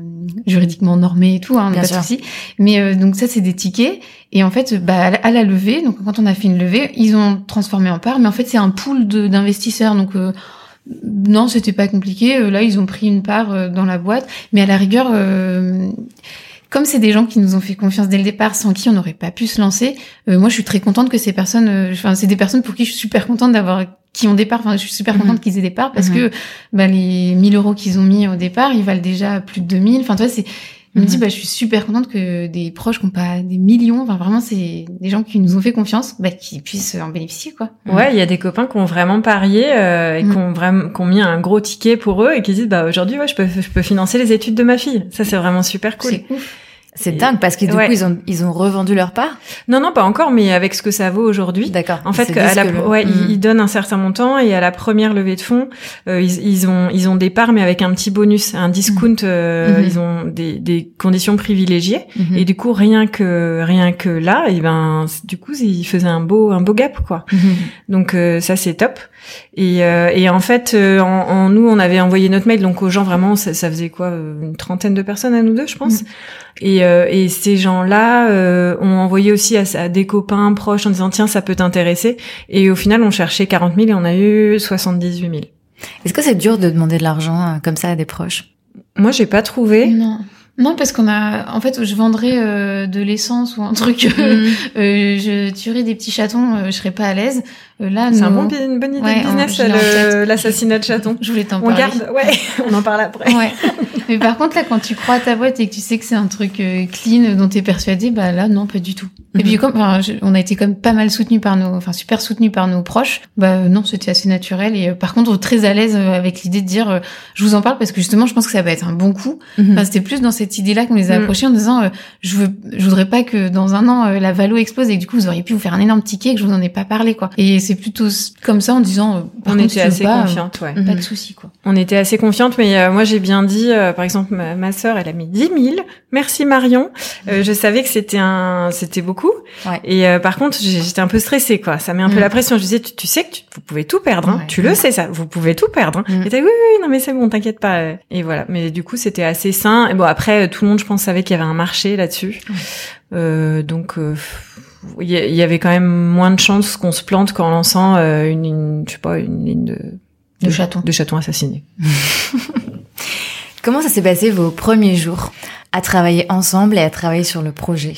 juridiquement normé et tout, hein, pas de souci. Mais euh, donc ça, c'est des tickets. Et en fait, bah, à la levée, donc quand on a fait une levée, ils ont transformé en part, mais en fait, c'est un pool d'investisseurs. Donc euh, non, c'était pas compliqué. Là, ils ont pris une part dans la boîte, mais à la rigueur comme c'est des gens qui nous ont fait confiance dès le départ, sans qui on n'aurait pas pu se lancer, euh, moi je suis très contente que ces personnes, euh, enfin c'est des personnes pour qui je suis super contente d'avoir qui ont départ, enfin je suis super contente mhm. qu'ils aient départ parce mhm. que bah, les 1000 euros qu'ils ont mis au départ, ils valent déjà plus de 2000. Enfin toi c'est je me dis, mhm. bah, je suis super contente que des proches qui n'ont pas des millions, enfin vraiment, c'est des gens qui nous ont fait confiance, bah, qui puissent en bénéficier, quoi. Ouais, il y a des copains qui ont vraiment parié euh, et qui ont vraiment, qui ont mis un gros ticket pour eux et qui disent, bah aujourd'hui, ouais, je peux, je peux financer les études de ma fille. Ça, c'est vraiment super cool. C'est ouf. C'est dingue parce que du coup ils ont ils ont revendu leur part. Non non pas encore mais avec ce que ça vaut aujourd'hui. D'accord. En fait à la, ouais hmm. ils, donnent un certain montant et à la première levée de fonds euh, ils, ils, ont ils ont des parts mais avec un petit bonus un discount hmm. euh, hmm. ils ont des, des conditions privilégiées et du coup rien que rien que là et ben du coup ils faisaient un beau un beau gap quoi. Donc euh, ça c'est top. Et, euh, et en fait, euh, en, en, nous, on avait envoyé notre mail donc aux gens vraiment, ça, ça faisait quoi, une trentaine de personnes à nous deux, je pense. Et, euh, et ces gens-là euh, ont envoyé aussi à, des copains proches en disant tiens ça peut t'intéresser. Et au final on cherchait 40 000 et on a eu 78 000. Est-ce que c'est dur de demander de l'argent euh, comme ça à des proches? Moi j'ai pas trouvé. Non. Non, parce qu'on a, en fait, je vendrais euh, de l'essence ou un truc, mm. euh, je tuerais des petits chatons, euh, je serais pas à l'aise. là, c'est un bon, une bonne idée de business, l'assassinat de chatons. Je voulais t'en parler. On garde, ouais, on en parle après. Ouais. Mais par contre, là, quand tu crois à ta boîte et que tu sais que c'est un truc clean dont t'es persuadé, bah là, non, pas du tout. Et puis, mm-hmm. comme, enfin, on a été comme pas mal soutenu par nos, enfin, super soutenu par nos proches, bah non, c'était assez naturel. Et par contre, très à l'aise avec l'idée de dire, je vous en parle parce que justement, je pense que ça va être un bon coup. Mm-hmm. Enfin, c'était plus dans cette idée-là qu'on les a Mm. approchés en disant, euh, je veux, je voudrais pas que dans un an euh, la valo explose et que du coup vous auriez pu vous faire un énorme ticket et que je vous en ai pas parlé quoi. Et c'est plutôt comme ça en disant, euh, On contre, était assez pas, euh, ouais. Pas de souci quoi. On était assez confiantes, mais moi j'ai bien dit, par exemple, ma, ma sœur, elle a mis 10 000. Merci Marion. Euh, je savais que c'était un, c'était beaucoup. Ouais. Et par contre, j'étais un peu stressée, quoi. Ça met un peu Mm. la pression. Je disais, tu, tu sais que tu, vous pouvez tout perdre. Hein. Ouais. Tu le sais ça. Vous pouvez tout perdre. Hein. Mm. Et t'as oui, oui, non mais c'est bon, t'inquiète pas. Et voilà. Mais du coup, c'était assez sain. Et bon, après, euh, tout le monde, je pense, savait qu'il y avait un marché là-dessus. Euh, donc. euh, il y avait quand même moins de chances qu'on se plante qu'en lançant euh, une, ligne, je sais pas, une ligne de, De chatons. de chatons assassinés. Comment ça s'est passé vos premiers jours à travailler ensemble et à travailler sur le projet?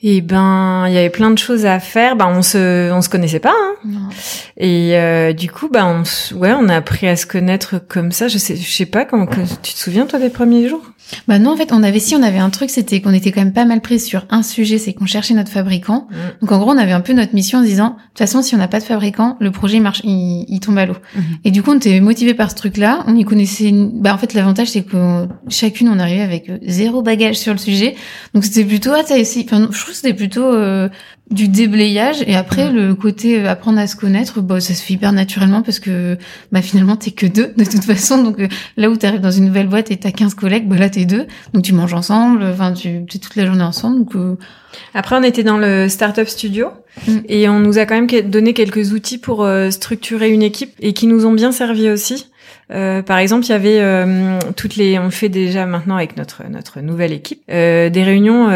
Eh ben, il y avait plein de choses à faire. Ben, on se, on se connaissait pas. Hein. Et euh, du coup, ben, on, ouais, on a appris à se connaître comme ça. Je sais, je sais pas comment. tu te souviens toi des premiers jours? Bah non, en fait, on avait si on avait un truc, c'était qu'on était quand même pas mal pris sur un sujet, c'est qu'on cherchait notre fabricant. Mm. Donc en gros, on avait un peu notre mission en disant, de toute façon, si on n'a pas de fabricant, le projet marche, il, il tombe à l'eau. Mhm. Et du coup, on était motivé par ce truc-là. On y connaissait. Bah en fait, l'avantage c'est que chacune on arrivait avec euh, zéro bagage sur le sujet. Donc c'était plutôt ah t'as essayé. Enfin, je trouve que c'était plutôt euh, du déblayage. Et après, le côté euh, apprendre à se connaître, bah ça se fait hyper naturellement parce que bah finalement t'es que deux de toute façon. Donc euh, là où t'arrives dans une nouvelle boîte et t'as 15 collègues, bah là t'es deux. Donc tu manges ensemble. Enfin tu es toute la journée ensemble. Donc euh, Après, on était dans le startup studio Mm. et on nous a quand même donné quelques outils pour euh, structurer une équipe et qui nous ont bien servi aussi. Euh, par exemple, il y avait euh, toutes les, on fait déjà maintenant avec notre notre nouvelle équipe euh, des réunions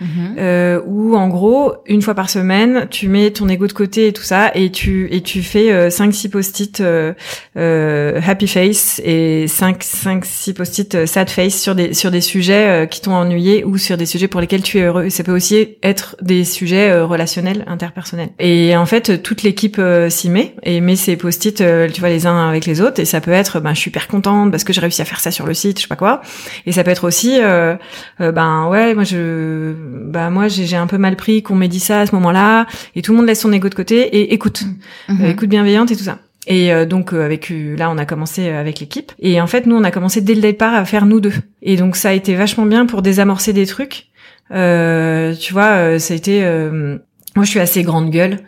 post-it euh, où en gros une fois par semaine tu mets ton ego de côté et tout ça et tu et tu fais euh, 5 6 post-it euh, euh, happy face et 5 5 6 post-it euh, sad face sur des sur des sujets euh, qui t'ont ennuyé ou sur des sujets pour lesquels tu es heureux. Ça peut aussi être des sujets relationnels interpersonnels. Et en fait toute l'équipe s'y met et met ses post-it tu vois les uns avec les autres. Et ça peut être ben je suis hyper contente parce que j'ai réussi à faire ça sur le site je sais pas quoi. Et ça peut être aussi ben ouais moi je bah moi j'ai un peu mal pris qu'on m'ait dit ça à ce moment-là et tout le monde laisse son ego de côté et écoute. Mhm. Euh, écoute bienveillante et tout ça. Et euh, donc euh, avec euh, là on a commencé avec l'équipe. Et en fait nous on a commencé dès le départ à faire nous deux. Et donc ça a été vachement bien pour désamorcer des trucs. Euh, tu vois euh, ça a été euh, moi je suis assez grande gueule.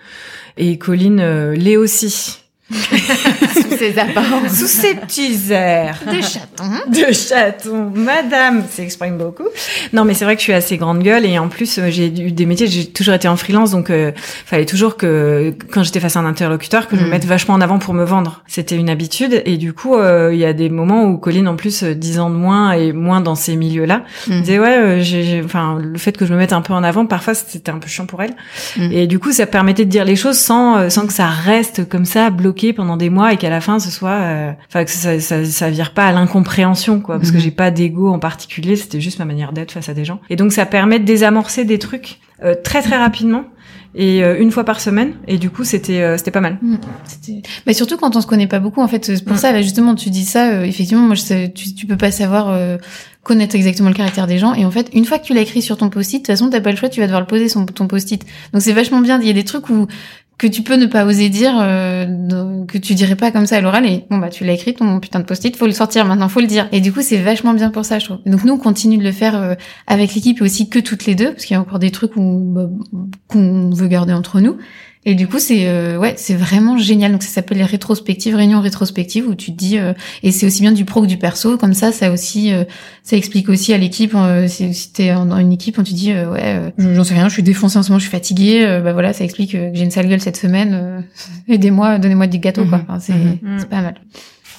Et Colline euh, l'est aussi Sous ces apparences. sous ses petits airs des chatons. de chaton, madame, s'exprime beaucoup. Non, mais c'est vrai que je suis assez grande gueule et en plus euh, j'ai eu des métiers, j'ai toujours été en freelance, donc euh, fallait toujours que quand j'étais face à un interlocuteur, que je me Mm. mette vachement en avant pour me vendre. C'était une habitude et du coup euh, il y a des moments où Colline en plus euh, 10 ans de moins et moins dans ces milieux-là, Mhm. disait ouais, euh, j'ai, enfin le fait que je me mette un peu en avant, parfois c'était un peu chiant pour elle. Mm. Et du coup ça permettait de dire les choses sans sans que ça reste comme ça bloqué pendant des mois et qu'à la fin ce soit, euh, enfin que ça, ça ça vire pas à l'incompréhension quoi, parce que Mhm. j'ai pas d'ego en particulier, c'était juste ma manière d'être face à des gens. Et donc ça permet de désamorcer des trucs euh, très très rapidement et euh, une fois par semaine. Et du coup c'était euh, c'était pas mal. C'était- Bah surtout quand on se connaît pas beaucoup en fait c'est pour ça là justement tu dis ça euh, effectivement moi je sais, tu, tu peux pas savoir euh, connaître exactement le caractère des gens et en fait une fois que tu l'as écrit sur ton post-it de toute façon t'as pas le choix tu vas devoir le poser son ton post-it donc c'est vachement bien il y a des trucs où que tu peux ne pas oser dire euh, que tu dirais pas comme ça à l'oral et bon bah tu l'as écrit ton putain de post-it faut le sortir maintenant faut le dire. Et du coup c'est vachement bien pour ça je trouve. Donc nous on continue de le faire euh, avec l'équipe et aussi que toutes les deux parce qu'il y a encore des trucs bah, qu'on veut garder entre nous et du coup, c'est euh, ouais, c'est vraiment génial. Donc ça s'appelle les rétrospectives, réunions rétrospectives où tu te dis euh, et c'est aussi bien du pro que du perso. Comme ça, ça aussi, euh, ça explique aussi à l'équipe. Euh, si t'es dans une équipe, on te dit euh, ouais, euh, j'en sais rien, je suis défoncée en ce moment, je suis fatiguée. euh, bah voilà, ça explique euh, que j'ai une sale gueule cette semaine. euh, Aidez-moi, donnez-moi du gâteau quoi. Mhm. Enfin, c'est Mhm. c'est pas mal.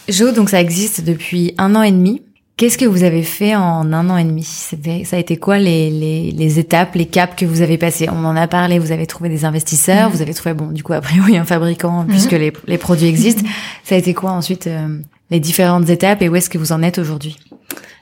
Jo, donc ça existe depuis un an et demi. Qu'est-ce que vous avez fait en un an et demi ça a été quoi les, les, les étapes, les caps que vous avez passés On en a parlé. Vous avez trouvé des investisseurs, Mhm. vous avez trouvé bon, du coup a priori un fabricant puisque les, les produits existent. Ça a été quoi ensuite euh, les différentes étapes et où est-ce que vous en êtes aujourd'hui?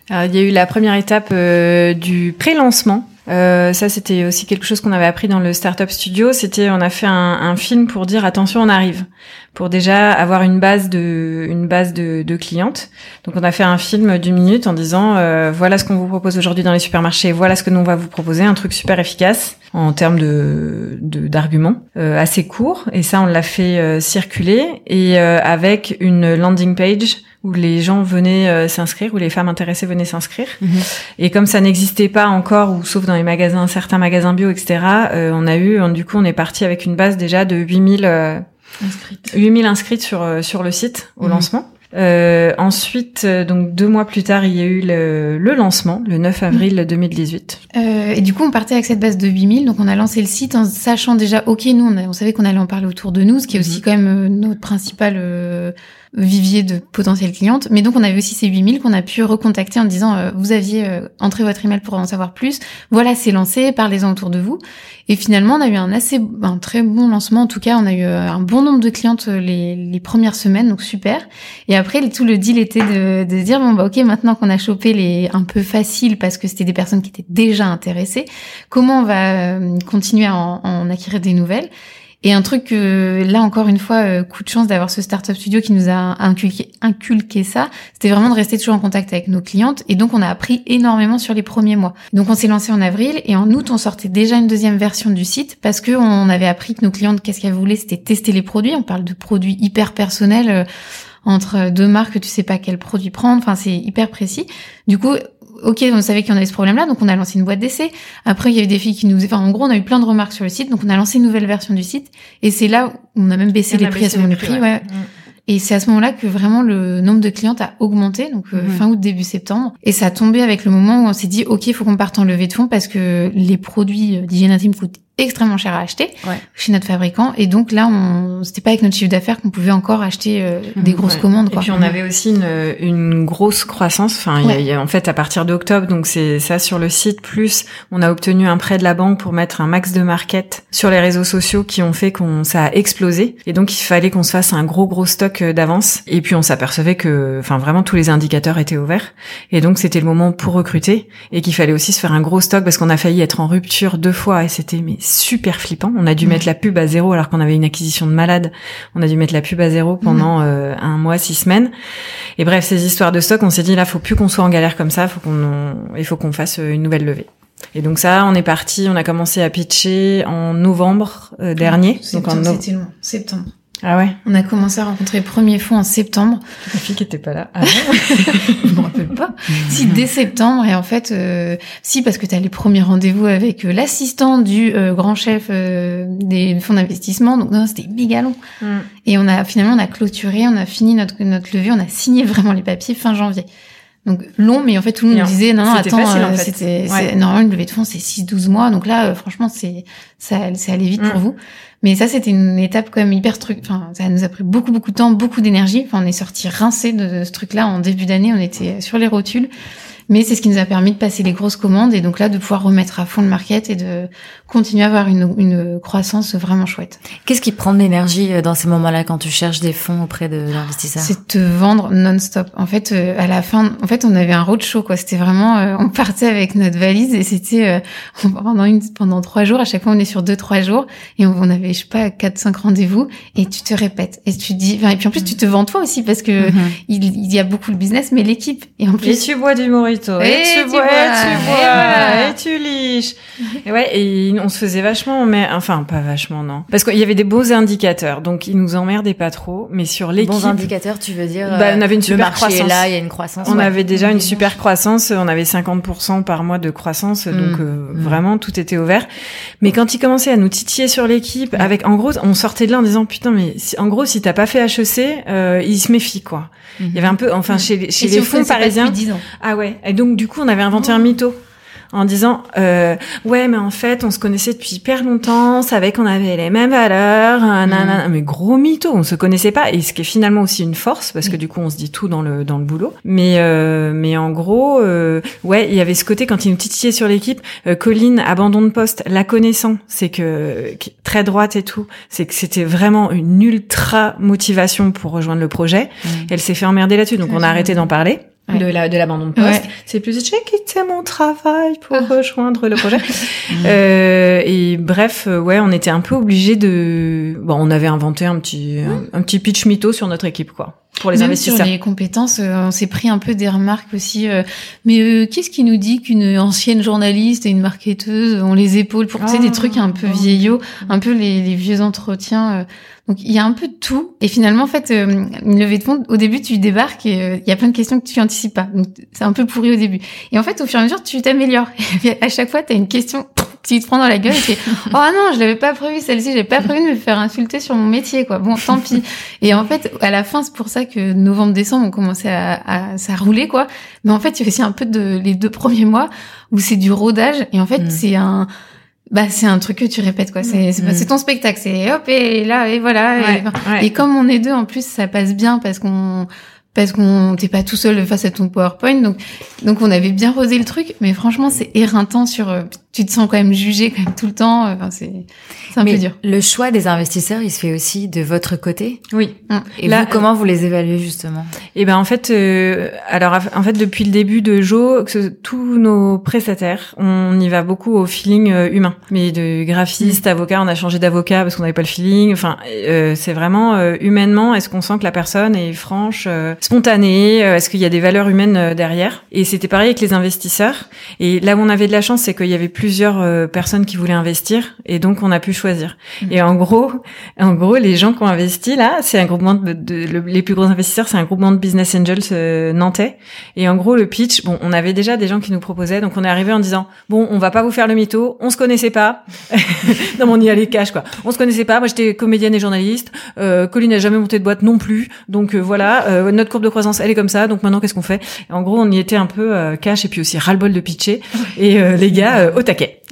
Alors, il y a eu la première étape euh, du pré-lancement. Euh, ça, c'était aussi quelque chose qu'on avait appris dans le Startup Studio. C'était, on a fait un, un film pour dire attention, on arrive, pour déjà avoir une base de, une base de, de clientes. Donc, on a fait un film d'une minute en disant euh, voilà ce qu'on vous propose aujourd'hui dans les supermarchés, voilà ce que nous on va vous proposer, un truc super efficace en termes de d'arguments, euh, assez court. Et ça, on l'a fait euh, circuler et euh, avec une landing page où les gens venaient euh, s'inscrire, où les femmes intéressées venaient s'inscrire. Mhm. Et comme ça n'existait pas encore, ou sauf dans les magasins, certains magasins bio, etc., euh, on a eu, du coup, on est parti avec une base déjà de 8000 euh, Inscrite. 8000 inscrites sur euh, sur le site au Mhm. lancement. Euh, ensuite, euh, donc deux mois plus tard, il y a eu le, le lancement, le 9 avril 2018. Euh, et du coup, on partait avec cette base de 8000. Donc, on a lancé le site en sachant déjà, OK, nous, on, a- on savait qu'on allait en parler autour de nous, ce qui est aussi Mhm. quand même euh, notre principal euh, vivier de potentielles clientes. Mais donc, on avait aussi ces 8000 qu'on a pu recontacter en disant, euh, vous aviez euh, entré votre email pour en savoir plus. Voilà, c'est lancé, parlez-en autour de vous. Et finalement, on a eu un assez, un très bon lancement. En tout cas, on a eu euh, un bon nombre de clientes euh, les, les premières semaines, donc super. Et après, tout le deal était de, de dire bon bah ok, maintenant qu'on a chopé les un peu faciles parce que c'était des personnes qui étaient déjà intéressées, comment on va euh, continuer à en, en acquérir des nouvelles? Et un truc que là encore une fois, euh, coup de chance d'avoir ce startup studio qui nous a inculqué, inculqué ça, c'était vraiment de rester toujours en contact avec nos clientes. Et donc on a appris énormément sur les premiers mois. Donc on s'est lancé en avril et en août on sortait déjà une deuxième version du site parce que on avait appris que nos clientes qu'est-ce qu'elles voulaient, c'était tester les produits. On parle de produits hyper personnels. euh, entre deux marques, tu sais pas quel produit prendre. Enfin, c'est hyper précis. Du coup, ok, on savait qu'il y en avait ce problème-là, donc on a lancé une boîte d'essai. Après, il y a eu des filles qui nous, enfin, en gros, on a eu plein de remarques sur le site, donc on a lancé une nouvelle version du site. Et c'est là où on a même baissé On les prix à ce moment les les prix, prix, ouais. ouais. Et c'est à ce moment-là que vraiment le nombre de clientes a augmenté, donc euh, fin août, début septembre. Et ça a tombé avec le moment où on s'est dit, ok, il faut qu'on parte en levée de fonds parce que les produits euh, d'hygiène intime coûtent extrêmement cher à acheter Ouais. chez notre fabricant. Et donc là, on, c'était pas avec notre chiffre d'affaires qu'on pouvait encore acheter euh, des Mhm, grosses Ouais. commandes. Et puis on avait aussi une, une grosse croissance. Enfin, il y a- Ouais. y a, en fait à partir d'octobre, donc c'est ça sur le site. Plus on a obtenu un prêt de la banque pour mettre un max de market sur les réseaux sociaux qui ont fait qu'on ça a explosé. Et donc il fallait qu'on se fasse un gros gros stock euh, d'avance. Et puis on s'apercevait que, enfin vraiment tous les indicateurs étaient ouverts. Et donc c'était le moment pour recruter et qu'il fallait aussi se faire un gros stock parce qu'on a failli être en rupture deux fois et c'était mais super flippant. On a dû mettre la pub à zéro alors qu'on avait une acquisition de malade. On a dû mettre la pub à zéro pendant euh, un mois, six semaines. Et bref, ces histoires de stock, on s'est dit là, faut plus qu'on soit en galère comme ça, faut qu'on, il faut qu'on fasse euh, une nouvelle levée. Et donc ça, on est parti, on a commencé à pitcher en novembre euh, dernier. donc en no- septembre. Ah ouais, On a commencé à rencontrer les premiers fonds en septembre. la fille qui était pas là. Ah Je me rappelle pas. si dès septembre et en fait, euh, si parce que tu as les premiers rendez-vous avec euh, l'assistant du euh, grand chef euh, des fonds d'investissement. Donc non, c'était méga long. Et on a finalement on a clôturé, on a fini notre notre levée, on a signé vraiment les papiers fin janvier. Donc long, mais en fait tout le monde disait non non attends, facile, en euh, fait. c'était Ouais. c'est- normalement une levée de fonds c'est 6-12 mois. Donc là euh, franchement c'est ça c'est allé vite Mm. pour vous. Mais ça c'était une étape quand même hyper truc. Enfin ça nous a pris beaucoup beaucoup de temps, beaucoup d'énergie. Enfin on est sorti rincé de, ce truc-là en début d'année, on était sur les rotules. Mais c'est ce qui nous a permis de passer les grosses commandes et donc là de pouvoir remettre à fond le market et de continuer à avoir une, une croissance vraiment chouette. Qu'est-ce qui prend de l'énergie euh, dans ces moments-là quand tu cherches des fonds auprès de l'investisseur? C'est te vendre non-stop. En fait, euh, à la fin, en fait, on avait un roadshow quoi. C'était vraiment, euh, on partait avec notre valise et c'était pendant une, pendant trois jours. À chaque fois, on est sur deux trois jours et on, avait, je sais pas, quatre cinq rendez-vous et tu te répètes et tu dis, et puis en plus, tu te vends toi aussi parce que Mhm. il, il y a beaucoup le business, mais l'équipe et en Et plus. tu bois du morito, et, Et tu, tu et tu voilà. et tu liches. Et ouais, et on se faisait vachement, mais enfin pas vachement non, parce qu'il y avait des beaux indicateurs, donc ils nous emmerdaient pas trop, mais sur l'équipe, Bons indicateurs, tu veux dire Bah, on avait une le super est croissance. là, il y a une croissance. On ouais. avait déjà une super croissance, on avait 50% par mois de croissance, donc Mm. euh, Mm. vraiment tout était ouvert. Mais quand ils commençaient à nous titiller sur l'équipe, Ouais. avec en gros, on sortait de là en disant putain mais si- en gros si t'as pas fait HEC, euh, ils se méfient quoi. Il y avait un peu, enfin chez les, chez les on fonds parisiens, depuis 10 ans. ah ouais. Et donc du coup, on avait inventé un mytho en disant euh, ouais mais en fait on se connaissait depuis hyper longtemps, on savait qu'on avait les mêmes valeurs, nanana. mais gros mytho, on se connaissait pas et ce qui est finalement aussi une force parce que Oui. du coup on se dit tout dans le dans le boulot. Mais euh, mais en gros euh, ouais il y avait ce côté quand il nous titillait sur l'équipe, euh, Colline abandon de poste, la connaissant, c'est que très droite et tout, c'est que c'était vraiment une ultra motivation pour rejoindre le projet. Mhm. Elle s'est fait emmerder là-dessus, donc on a arrêté d'en parler. Ouais. De la de l'abandon de poste. Ouais. C'est plus j'ai quitté mon travail pour rejoindre le projet. Euh, et bref, euh, ouais, on était un peu obligé de. Bon, on avait inventé un petit un, un petit pitch mytho sur notre équipe, quoi. Pour les Même investisseurs. Sur les compétences, euh, on s'est pris un peu des remarques aussi. euh, mais euh, qu'est-ce qui nous dit qu'une ancienne journaliste et une marketeuse ont les épaules pour tu sais, Ah, des trucs un peu vieillots, un peu les, les vieux entretiens. euh. donc il y a un peu de tout. Et finalement, en fait, euh, une levée de fonds, au début, tu débarques et euh, il y a plein de questions que tu anticipes pas. Donc c'est un peu pourri au début. Et en fait, au fur et à mesure, tu t'améliores. À chaque fois, tu as une question qui te prend dans la gueule et tu fais oh non je l'avais pas prévu celle-ci j'ai pas prévu de me faire insulter sur mon métier quoi. Bon tant pis. Et en fait à la fin c'est pour ça que novembre décembre on commençait à, à ça roulait quoi. Mais en fait il y a aussi un peu de les deux premiers mois où c'est du rodage et en fait Mm. c'est un bah c'est un truc que tu répètes quoi. C'est c'est Mm. ton spectacle c'est hop et là et voilà et- Ouais, et comme on est deux, en plus, ça passe bien parce qu'on parce qu'on t'es pas tout seul face à ton PowerPoint, donc donc on avait bien rodé le truc, mais franchement c'est éreintant sur, euh, tu te sens quand même jugé quand même tout le temps, euh, enfin c'est c'est un Mais peu dur. le choix des investisseurs, il se fait aussi de votre côté. Oui. Et Là, vous, comment vous les évaluez justement? Et ben en fait, euh, alors en fait depuis le début de Jo, tous nos prestataires, on y va beaucoup au feeling euh, humain. Mais de graphiste, avocat, on a changé d'avocat parce qu'on n'avait pas le feeling. Enfin, euh, c'est vraiment euh, humainement. Est-ce qu'on sent que la personne est franche, euh, spontanée Est-ce qu'il y a des valeurs humaines derrière? Et c'était pareil avec les investisseurs. Et là où on avait de la chance, c'est qu'il y avait plusieurs euh, personnes qui voulaient investir, et donc on a pu choisir. Et en gros, en gros, les gens qui ont investi là, c'est un groupement de, de- le- les plus gros investisseurs, c'est un groupement de business angels euh, nantais. Et en gros, le pitch, bon, on avait déjà des gens qui nous proposaient, donc on est arrivé en disant, bon, on va pas vous faire le mytho, on se connaissait pas. non, mais on y allait cash quoi. On se connaissait pas. Moi, j'étais comédienne et journaliste. Euh, Colline n'a jamais monté de boîte non plus. Donc euh, voilà, euh, notre courbe de croissance, elle est comme ça. Donc maintenant, qu'est-ce qu'on fait? En gros, on y était un peu euh, cash et puis aussi ras-le-bol de pitcher. Et euh, les gars, au taquet.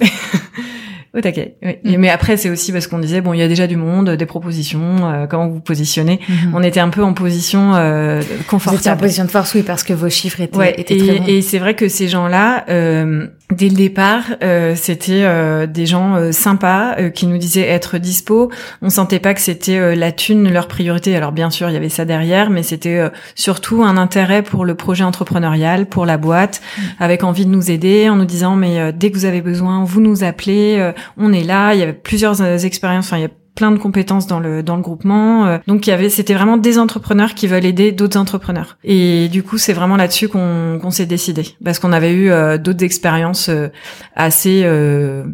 Au taquet. Oui. Et- mais après, c'est aussi parce qu'on disait bon, il y a déjà du monde, des propositions, euh, comment vous vous positionnez. On était un peu en position euh, Vous étiez en confortable. position de force, oui, parce que vos chiffres étaient, Ouais, étaient très bons. et, et c'est vrai que ces gens-là, euh, dès le départ, euh, c'était euh, des gens euh, sympas euh, qui nous disaient être dispo. On sentait pas que c'était euh, la thune leur priorité. Alors bien sûr, il y avait ça derrière, mais c'était euh, surtout un intérêt pour le projet entrepreneurial, pour la boîte, avec envie de nous aider, en nous disant mais euh, dès que vous avez besoin, vous nous appelez, euh, on est là. Il y avait plusieurs expériences. Enfin, il y a plein de compétences dans le dans le groupement. Euh, donc il y avait c'était vraiment des entrepreneurs qui veulent aider d'autres entrepreneurs. Et du coup, c'est vraiment là-dessus qu'on qu'on s'est décidé parce qu'on avait eu euh, d'autres expériences euh, assez euh,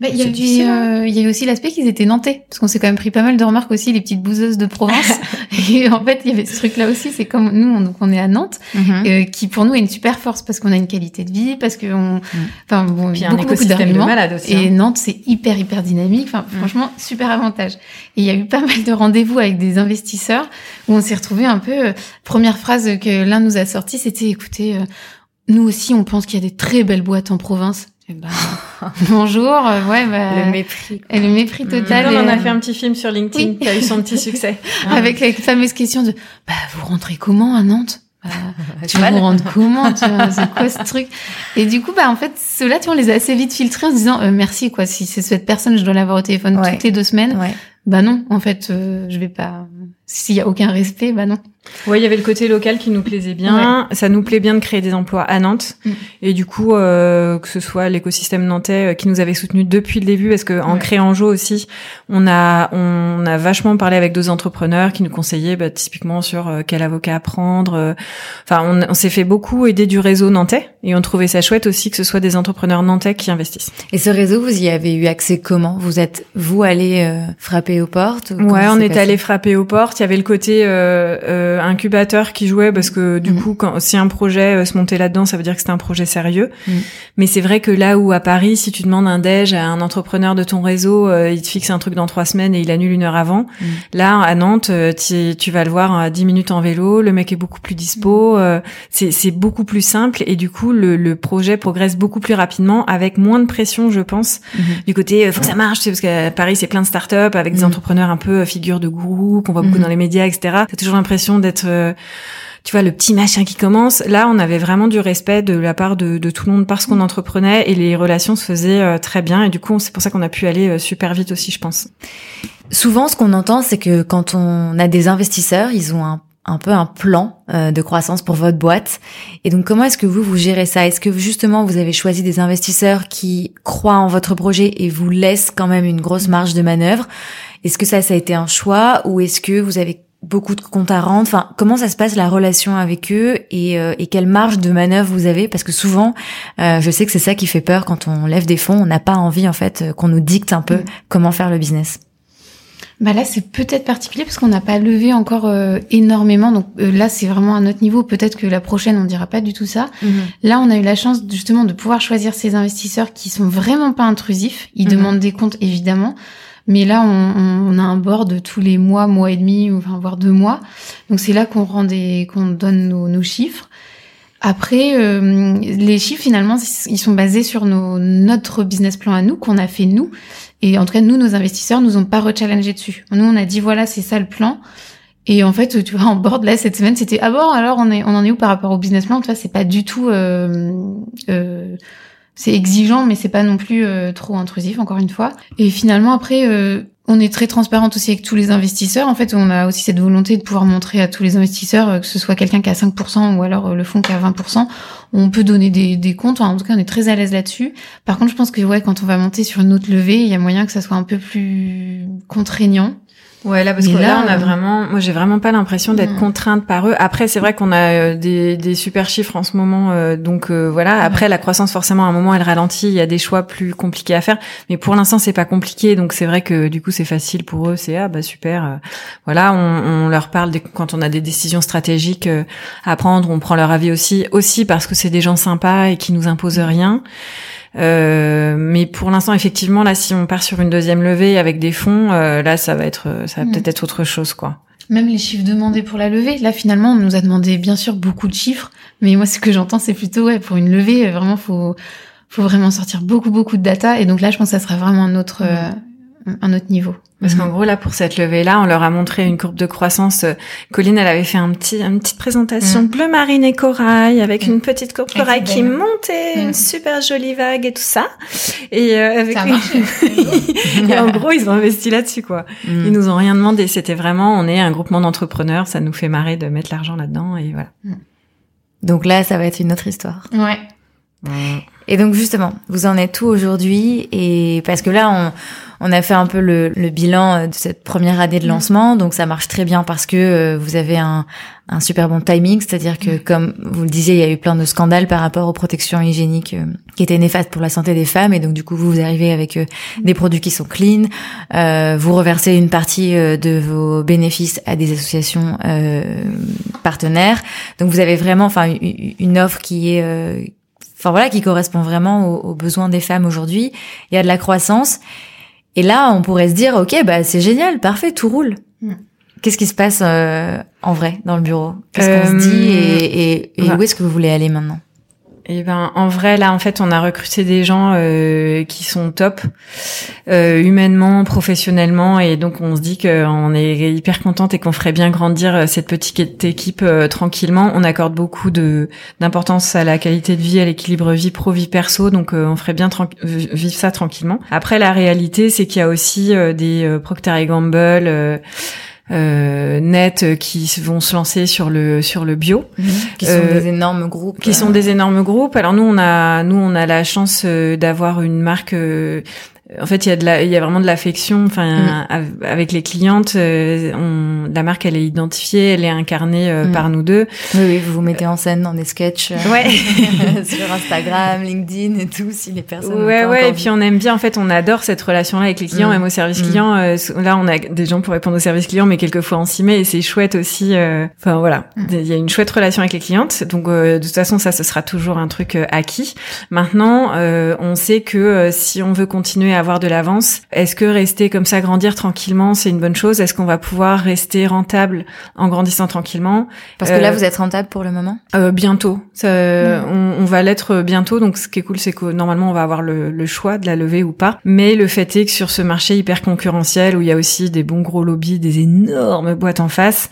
Bah, il y euh, y a aussi l'aspect qu'ils étaient nantais, parce qu'on s'est quand même pris pas mal de remarques aussi, les petites bouseuses de Provence. et en fait, il y avait ce truc-là aussi, c'est comme nous, on, donc on est à Nantes, Mhm. euh, qui pour nous est une super force parce qu'on a une qualité de vie, parce qu'on, enfin bon, puis un beaucoup, beaucoup écosystème de d'arguments. malades aussi. Et hein. Nantes, c'est hyper, hyper dynamique. Enfin, Mm. franchement, super avantage. Et il y a eu pas mal de rendez-vous avec des investisseurs où on s'est retrouvé un peu. euh, première phrase que l'un nous a sortie, c'était écoutez, euh, nous aussi, on pense qu'il y a des très belles boîtes en province. Eh ben, bonjour, euh, ouais, bah, Le mépris. et le mépris total. on en a et, fait un petit film sur LinkedIn Oui. qui a eu son petit succès. Avec la fameuse question de bah, vous rentrez comment à Nantes? Bah, tu Cheval. vous rendre comment tu vois, C'est quoi ce truc? Et du coup, bah en fait, ceux-là, tu vois, on les a assez vite filtrés en se disant euh, merci quoi. Si c'est cette personne, je dois l'avoir au téléphone Ouais. toutes les deux semaines. Ouais. Bah non, en fait, euh, je vais pas. S'il y a aucun respect, bah non. Ouais, il y avait le côté local qui nous plaisait bien. Ça nous plaît bien de créer des emplois à Nantes. Mm. Et du coup, euh, que ce soit l'écosystème nantais euh, qui nous avait soutenus depuis le début, parce que en Ouais. créant Jo aussi, on a on a vachement parlé avec deux entrepreneurs qui nous conseillaient bah, typiquement sur euh, quel avocat prendre. euh. Enfin, on, on s'est fait beaucoup aider du réseau nantais et on trouvait ça chouette aussi que ce soit des entrepreneurs nantais qui investissent. Et ce réseau, vous y avez eu accès comment? Vous êtes, vous, allé frapper aux portes Ouais, on est allé frapper aux portes. Il y avait le côté euh, euh, incubateur qui jouait parce que du Mhm. coup, quand si un projet euh, se montait là-dedans, ça veut dire que c'était un projet sérieux. Mhm. Mais c'est vrai que là où à Paris, si tu demandes un déj à un entrepreneur de ton réseau, euh, il te fixe un truc dans trois semaines et il annule une heure avant. Mhm. Là, à Nantes, tu, tu vas le voir à 10 minutes en vélo. Le mec est beaucoup plus dispo. euh, c'est c'est beaucoup plus simple et du coup, le, le projet progresse beaucoup plus rapidement avec moins de pression, je pense, Mhm. du côté faut que ça marche, tu sais, parce qu'à Paris c'est plein de startups avec des entrepreneurs un peu figures de gourou qu'on voit beaucoup dans les médias, etc. T'as toujours l'impression d'être euh, tu vois le petit machin qui commence. Là, on avait vraiment du respect de la part de, de tout le monde parce qu'on entreprenait et les relations se faisaient euh, très bien. Et du coup, c'est pour ça qu'on a pu aller euh, super vite aussi, je pense. Souvent, ce qu'on entend, c'est que quand on a des investisseurs, ils ont un, un peu un plan euh, de croissance pour votre boîte. Et donc, comment est-ce que vous, vous gérez ça? Est-ce que justement, vous avez choisi des investisseurs qui croient en votre projet et vous laissent quand même une grosse marge de manœuvre? Est-ce que ça, ça a été un choix ou est-ce que vous avez beaucoup de comptes à rendre? Enfin, comment ça se passe la relation avec eux et, et quelle marge de manœuvre vous avez? Parce que souvent, je sais que c'est ça qui fait peur quand on lève des fonds. On n'a pas envie en fait qu'on nous dicte un peu mm. comment faire le business. Bah là, c'est peut-être particulier parce qu'on n'a pas levé encore euh, énormément. Donc euh, là, c'est vraiment à notre niveau. Peut-être que la prochaine, on dira pas du tout ça. Mhm. Là, on a eu la chance justement de pouvoir choisir ces investisseurs qui sont vraiment pas intrusifs. Ils mhm. demandent des comptes évidemment, mais là, on, on, a un board tous les mois, mois et demi, enfin voire deux mois. Donc c'est là qu'on rend des, qu'on donne nos, nos chiffres. Après, euh, les chiffres finalement, ils sont basés sur nos, notre business plan à nous qu'on a fait nous. Et en tout cas, nous, nos investisseurs, nous ont pas rechallengé dessus. Nous, on a dit voilà, c'est ça le plan. Et en fait, tu vois, en board là cette semaine, c'était ah bon alors on est on en est où par rapport au business plan? Tu vois, c'est pas du tout euh, euh, c'est exigeant, mais c'est pas non plus euh, trop intrusif encore une fois. Et finalement après, euh, on est très transparente aussi avec tous les investisseurs. En fait, on a aussi cette volonté de pouvoir montrer à tous les investisseurs, euh, que ce soit quelqu'un qui a 5% ou alors euh, le fonds qui a 20%, on peut donner des, des comptes. en tout cas, on est très à l'aise là-dessus. Par contre, je pense que ouais, quand on va monter sur une autre levée, il y a moyen que ça soit un peu plus contraignant. Ouais, là parce que là, on a euh, vraiment, moi j'ai vraiment pas l'impression d'être contrainte par eux. Après, c'est vrai qu'on a euh, des, des super chiffres en ce moment, euh, donc voilà. Après, la croissance forcément à un moment elle ralentit, il y a des choix plus compliqués à faire, mais pour l'instant c'est pas compliqué, donc c'est vrai que du coup c'est facile pour eux. C'est ah bah super, voilà, on, on, leur parle quand on a des décisions stratégiques à prendre, on prend leur avis aussi, aussi parce que c'est des gens sympas et qui nous imposent rien. Euh, mais pour l'instant, effectivement, là, si on part sur une deuxième levée avec des fonds, euh, là, ça va être, ça va mm. peut-être être autre chose, quoi. Même les chiffres demandés pour la levée, là, finalement, on nous a demandé bien sûr beaucoup de chiffres, mais moi, ce que j'entends, c'est plutôt, ouais, pour une levée, vraiment, faut, faut vraiment sortir beaucoup, beaucoup de data, et donc là, je pense que ça sera vraiment un autre, mm. euh, un autre niveau. Parce qu'en mhm. gros là pour cette levée là, on leur a montré une courbe de croissance. Colline, elle avait fait un petit, une petite présentation mhm. bleu marine et corail avec une petite courbe corail qui montait, une mhm. super jolie vague et tout ça. Et euh, avec et en gros ils ont investi là-dessus quoi. Ils nous ont rien demandé. C'était vraiment, on est un groupement d'entrepreneurs, ça nous fait marrer de mettre l'argent là-dedans et voilà. Donc là, ça va être une autre histoire. Ouais. Et donc justement, vous en êtes où aujourd'hui? Et parce que là, on on a fait un peu le, bilan euh, de cette première année de mm. lancement, donc ça marche très bien parce que euh, vous avez un, un super bon timing, c'est-à-dire que mm. comme vous le disiez, il y a eu plein de scandales par rapport aux protections hygiéniques euh, qui étaient néfastes pour la santé des femmes, et donc du coup vous, arrivez avec mm. des produits qui sont clean, vous reversez une partie de vos bénéfices à des associations partenaires, donc vous avez vraiment, enfin, une offre qui est enfin voilà, qui correspond vraiment aux, aux besoins des femmes aujourd'hui. Il y a de la croissance et là, on pourrait se dire, ok, bah c'est génial, parfait, tout roule. Hmm. Qu'est-ce qui se passe euh, en vrai dans le bureau? Qu'est-ce qu'on se dit euh, et, et, où est-ce que vous voulez aller maintenant? Eh ben, en vrai, là, en fait, on a recruté des gens euh, qui sont top, euh, humainement, professionnellement, et donc on se dit qu'on est hyper contente et qu'on ferait bien grandir euh, cette petite équipe tranquillement. On accorde beaucoup de d'importance à la qualité de vie, à l'équilibre vie pro vie perso, donc on ferait bien vivre ça tranquillement. Après, la réalité, c'est qu'il y a aussi des Procter et Gamble euh, net euh, qui vont se lancer sur le sur le bio, mhm. qui sont des énormes groupes, qui sont des énormes groupes. Alors nous on a nous on a la chance d'avoir une marque en fait, il y a de la, il y a vraiment de l'affection. Enfin, mm. avec les clientes, euh, on, la marque, elle est identifiée, elle est incarnée euh, mm. par nous deux. Oui, oui, vous vous mettez en scène dans des sketchs. Euh, ouais. sur Instagram, LinkedIn et tout, si les personnes. Ouais, ouais. Et puis on aime bien. En fait, on adore cette relation-là avec les clients, mm. même au service client. là, on a des gens pour répondre au service client, mais quelquefois on s'y met et c'est chouette aussi. Enfin voilà, il y a une chouette relation avec les clientes. Donc de toute façon, ça, ce sera toujours un truc acquis. Maintenant, on sait que si on veut continuer à avoir de l'avance. Est-ce que rester comme ça, grandir tranquillement, c'est une bonne chose? Est-ce qu'on va pouvoir rester rentable en grandissant tranquillement? Parce que là, euh, vous êtes rentable pour le moment? euh, Bientôt. Ça, mm. on, va l'être bientôt. Donc, ce qui est cool, c'est que normalement, on va avoir le, le, choix de la lever ou pas. Mais le fait est que sur ce marché hyper concurrentiel, où il y a aussi des bons gros lobbies, des énormes boîtes en face,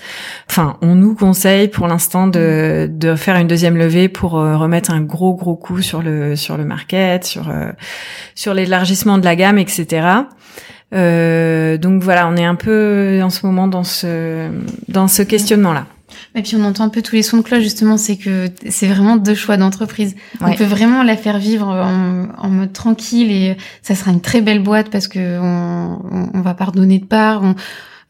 enfin, on nous conseille pour l'instant de, de faire une deuxième levée pour euh, remettre un gros gros coup sur le sur le market, sur sur l'élargissement de la gamme, etc. Euh, donc voilà, on est un peu en ce moment dans ce dans ce questionnement-là. Et puis on entend un peu tous les sons de cloche justement, c'est que c'est vraiment deux choix d'entreprise. On peut vraiment la faire vivre en, mode tranquille et ça sera une très belle boîte parce que on, on, va pardonner de part.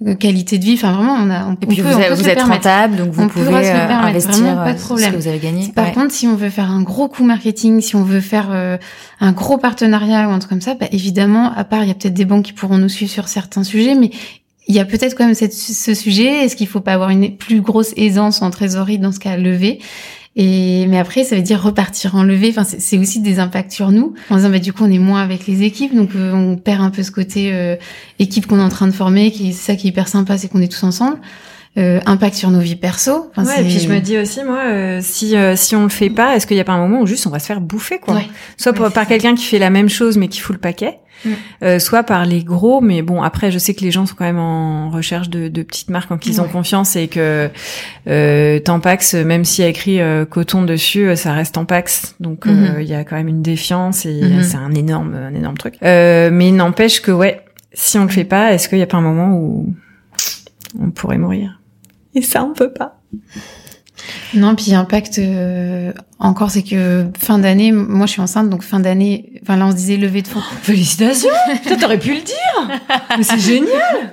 Euh, qualité de vie. Enfin, vraiment, on a. On, Et puis on peut, vous, on peut vous se êtes permettre. rentable, donc vous On pouvez euh, investir vraiment, pas de euh, ce problème. que vous avez gagné. Par Ouais. contre, si on veut faire un gros coup marketing, si on veut faire euh, un gros partenariat ou un truc comme ça, bah, évidemment, à part, il y a peut-être des banques qui pourront nous suivre sur certains sujets, mais il y a peut-être quand même cette, ce sujet. Est-ce qu'il faut pas avoir une plus grosse aisance en trésorerie dans ce cas levé? Et mais après, ça veut dire repartir en levée. Enfin, c'est c'est aussi des impacts sur nous. En disant, bah, du coup, on est moins avec les équipes, donc euh, on perd un peu ce côté euh, équipe qu'on est en train de former. Qui c'est ça qui est hyper sympa, c'est qu'on est tous ensemble. Euh, impact sur nos vies perso. Enfin, Ouais, et puis je me dis aussi, moi, euh, si euh, si on le fait pas, est-ce qu'il y a pas un moment où juste on va se faire bouffer, quoi Ouais. Soit Ouais, par, quelqu'un qui fait la même chose mais qui fout le paquet, Mm. euh, soit par les gros. Mais bon, après, je sais que les gens sont quand même en recherche de, de petites marques en qui ils ont confiance et que euh, Tampax, même s'il y a écrit euh, coton dessus, euh, ça reste Tampax. Donc Mhm. il y a quand même une défiance et Mhm. c'est un énorme un énorme truc. Euh, mais n'empêche que ouais, si on le fait pas, est-ce qu'il y a pas un moment où on pourrait mourir? Et ça, on peut pas. Non, puis impact euh, encore, c'est que fin d'année, moi je suis enceinte, donc fin d'année, enfin là on se disait levée de fonds. Félicitations Putain, t'aurais pu le dire Mais c'est génial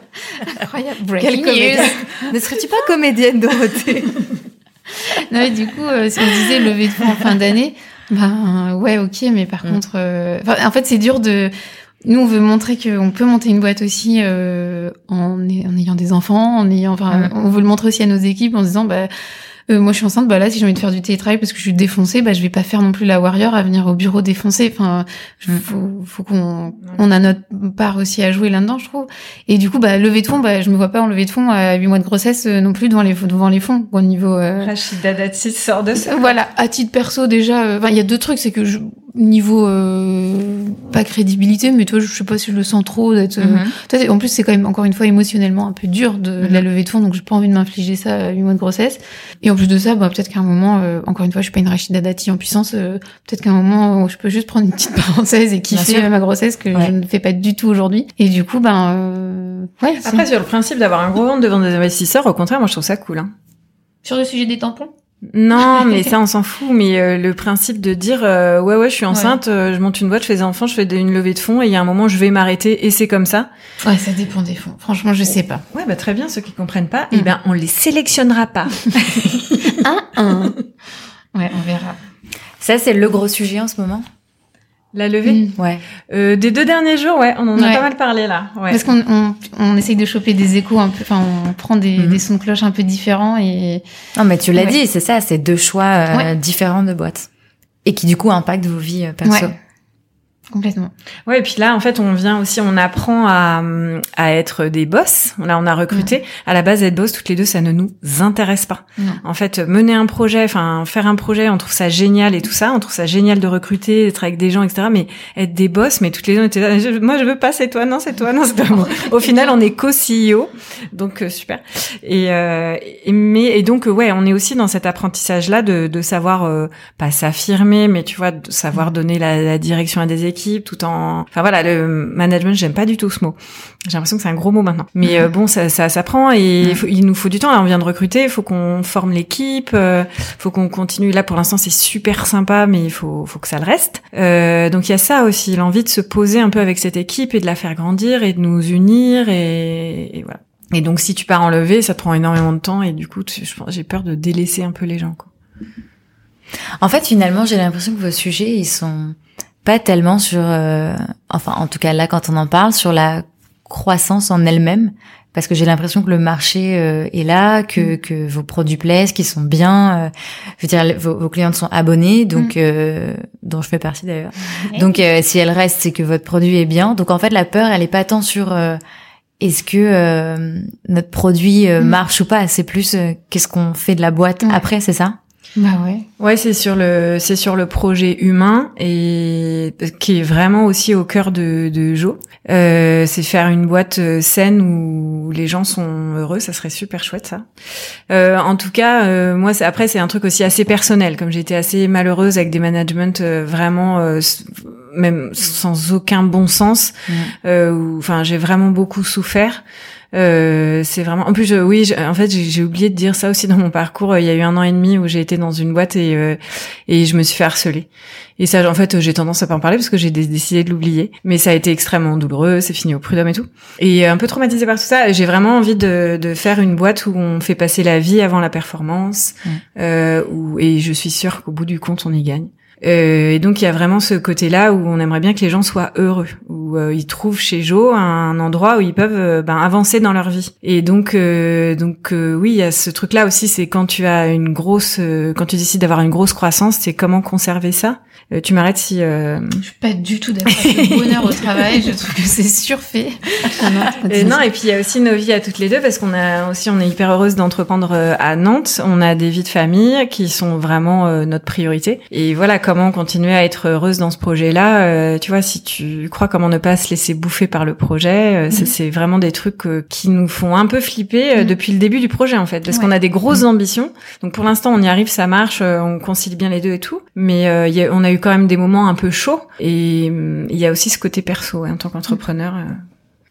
Incroyable, breaking news. Ne serais-tu pas comédienne, Dorothée? Non, mais du coup, euh, si on disait levée de fonds en fin d'année, ben ouais, ok, mais par Mm. contre, euh, enfin, en fait c'est dur de. Nous, on veut montrer qu'on peut monter une boîte aussi euh, en, en ayant des enfants, en ayant, enfin, on veut le montrer aussi à nos équipes en se disant, bah, euh, moi je suis enceinte, bah là si j'ai envie de faire du télétravail parce que je suis défoncée, bah je vais pas faire non plus la warrior à venir au bureau défoncé. Enfin, je- faut, faut qu'on on a notre part aussi à jouer là-dedans, je trouve. Et du coup, bah levée de fonds, bah je me vois pas en levée de fonds à 8 mois de grossesse euh, non plus devant les devant les fonds au niveau. euh, Rachida Dati sort de ça. voilà, à titre perso déjà, euh, il y a deux trucs, c'est que je, niveau euh, pas crédibilité, mais toi je sais pas si je le sens trop d'être. euh, Mhm. t'es- en plus c'est quand même encore une fois émotionnellement un peu dur de, de la Mhm. levée de fonds, donc j'ai pas envie de m'infliger ça à 8 mois de grossesse. Et en plus de ça, bah peut-être qu'à un moment, euh, encore une fois, je suis pas une Rachida Dati en puissance, euh, peut-être qu'à un moment où je peux juste prendre une petite parenthèse et kiffer ma grossesse que Ouais. je ne fais pas du tout aujourd'hui. Et du coup, ben euh, ouais. c'est- Après, sur le principe d'avoir un gros ventre devant des investisseurs, au contraire, moi je trouve ça cool. Hein. sur le sujet des tampons? Non, mais ça on s'en fout. Mais euh, le principe de dire euh, ouais ouais, je suis enceinte, euh, je monte une boîte, je fais des enfants, je fais des- une levée de fonds et il y a un moment je vais m'arrêter et c'est comme ça. Ouais, ça dépend des fonds. Franchement, je sais pas. Ouais bah très bien. Ceux qui comprennent pas, Mm. eh ben on les sélectionnera pas. Un, un. Ouais, on verra. Ça, c'est le gros sujet en ce moment? La levée. Mm. Ouais. Euh, des deux derniers jours, ouais, on en a pas mal parlé là. Ouais. Parce qu'on on, on essaye de choper des échos un peu, enfin on prend des, Mhm. des sons de cloche un peu différents et Non, mais tu l'as Ouais. dit, c'est ça, c'est deux choix euh, Ouais. différents de boîtes. Et qui, du coup, impactent vos vies euh, perso. Complètement. Ouais, et puis là, en fait, on vient aussi, on apprend à, à être des boss. Là, on a recruté. À la base, être boss, toutes les deux, ça ne nous intéresse pas. En fait, mener un projet, enfin, faire un projet, on trouve ça génial et tout ça. On trouve ça génial de recruter, d'être avec des gens, etc. Mais être des boss, mais toutes les deux, on était là, je- moi, je veux pas, c'est toi, non, c'est toi, non, c'est toi. Bon, Au final, on est co-CEO. Donc, euh, super. Et, euh, et- mais, et donc, ouais, on est aussi dans cet apprentissage-là de, de savoir, euh, pas s'affirmer, mais tu vois, de savoir donner la, la direction à des équipes tout en, enfin voilà, le management, j'aime pas du tout ce mot. J'ai l'impression que c'est un gros mot maintenant. Mais euh, bon, ça, ça s'apprend et il, faut- il nous faut du temps. Là, on vient de recruter, il faut qu'on forme l'équipe, euh, faut qu'on continue. Là, pour l'instant, c'est super sympa, mais il faut, faut que ça le reste. Euh, donc il y a ça aussi, l'envie de se poser un peu avec cette équipe et de la faire grandir et de nous unir et, et voilà. Et donc si tu pars en levée, ça te prend énormément de temps et du coup, tu- j'ai peur de délaisser un peu les gens. Quoi. En fait, finalement, j'ai l'impression que vos sujets, ils sont pas tellement sur, euh, enfin, en tout cas là, quand on en parle, sur la croissance en elle-même, parce que j'ai l'impression que le marché euh, est là, que, que vos produits plaisent, qu'ils sont bien. euh, je veux dire, vos, vos clientes sont abonnées, donc euh, dont je fais partie d'ailleurs. Donc, euh, si elles restent, c'est que votre produit est bien. Donc, en fait, la peur, elle est pas tant sur euh, est-ce que euh, notre produit euh, Mm. marche ou pas. C'est plus euh, qu'est-ce qu'on fait de la boîte Ouais. après, c'est ça? Bah ouais. Ouais, c'est sur le c'est sur le projet humain et qui est vraiment aussi au cœur de de Jo. Euh, c'est faire une boîte euh, saine où les gens sont heureux, ça serait super chouette ça. Euh, en tout cas, euh, moi c'est après c'est un truc aussi assez personnel comme j'ai été assez malheureuse avec des managements euh, vraiment euh, même sans aucun bon sens. Euh, Enfin, j'ai vraiment beaucoup souffert. Euh, c'est vraiment. En plus, je, oui, en fait, j'ai oublié de dire ça aussi dans mon parcours. Il y a eu un an et demi où j'ai été dans une boîte et euh, et je me suis fait harceler. Et ça, en fait, j'ai tendance à pas en parler parce que j'ai décidé de l'oublier. Mais ça a été extrêmement douloureux. C'est fini au prud'homme et tout. Et un peu traumatisée par tout ça. J'ai vraiment envie de, de faire une boîte où on fait passer la vie avant la performance. Euh, où, et je suis sûre qu'au bout du compte, on y gagne. Euh, et donc il y a vraiment ce côté-là où on aimerait bien que les gens soient heureux, où euh, ils trouvent chez Jo un endroit où ils peuvent euh, ben, avancer dans leur vie. Et donc donc oui, il y a ce truc-là aussi, c'est quand tu as une grosse, quand tu décides d'avoir une grosse croissance, c'est comment conserver ça. Euh, tu m'arrêtes si. Euh... Je suis pas du tout d'accord avec le bonheur au travail. Je trouve que c'est surfait. Ah non, et non, et puis il y a aussi nos vies à toutes les deux parce qu'on a aussi, on est hyper heureuse d'entreprendre euh, à Nantes. On a des vies de famille qui sont vraiment euh, notre priorité. Et voilà, comment continuer à être heureuse dans ce projet-là. tu vois, si tu crois comment ne pas se laisser bouffer par le projet, mhm. c'est vraiment des trucs qui nous font un peu flipper mhm. depuis le début du projet en fait, parce qu'on a des grosses mhm. ambitions. Donc pour l'instant, on y arrive, ça marche, on concilie bien les deux et tout. Mais y a, on a eu quand même des moments un peu chauds. Et hum, il y a aussi ce côté perso en tant qu'entrepreneur. Euh.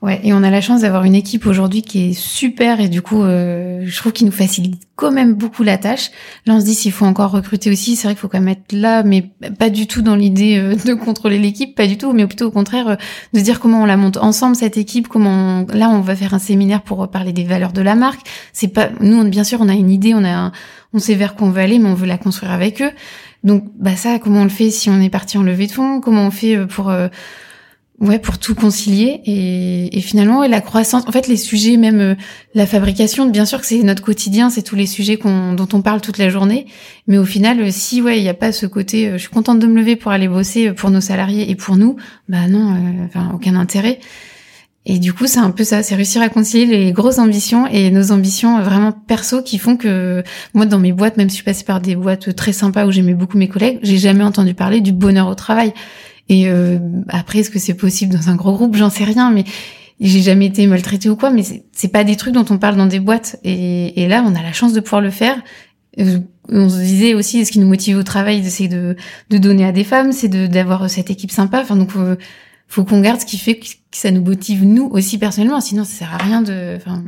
Ouais, et on a la chance d'avoir une équipe aujourd'hui qui est super et du coup, euh, je trouve qu'il nous facilite quand même beaucoup la tâche. Là, on se dit s'il faut encore recruter aussi, c'est vrai qu'il faut quand même être là, mais pas du tout dans l'idée euh, de contrôler l'équipe, pas du tout, mais plutôt au contraire de dire comment on la monte ensemble cette équipe, comment là on va faire un séminaire pour parler des valeurs de la marque. C'est pas nous, bien sûr, on a une idée, on a, on sait vers quoi on veut aller, mais on veut la construire avec eux. Donc bah ça, comment on le fait si on est parti en levée de fonds? Comment on fait euh, pour euh, ouais pour tout concilier? Et, et finalement la croissance. En fait, les sujets, même euh, la fabrication, bien sûr que c'est notre quotidien, c'est tous les sujets dont on parle toute la journée. Mais au final, si ouais, il n'y a pas ce côté, je suis contente de me lever pour aller bosser pour nos salariés et pour nous, bah non, enfin aucun intérêt. Et du coup, c'est un peu ça, c'est réussir à concilier les grosses ambitions et nos ambitions vraiment perso qui font que moi, dans mes boîtes, même si je suis passée par des boîtes très sympas où j'aimais beaucoup mes collègues, j'ai jamais entendu parler du bonheur au travail. Et euh, après, est-ce que c'est possible dans un gros groupe? J'en sais rien, mais j'ai jamais été maltraitée ou quoi. Mais c'est pas des trucs dont on parle dans des boîtes. Et, là, on a la chance de pouvoir le faire. Euh, on se disait aussi, ce qui nous motive au travail, c'est de, de donner à des femmes, c'est d'avoir cette équipe sympa. Enfin, donc euh, faut qu'on garde ce qui fait que ça nous motive nous aussi personnellement. Sinon, ça sert à rien de. Enfin,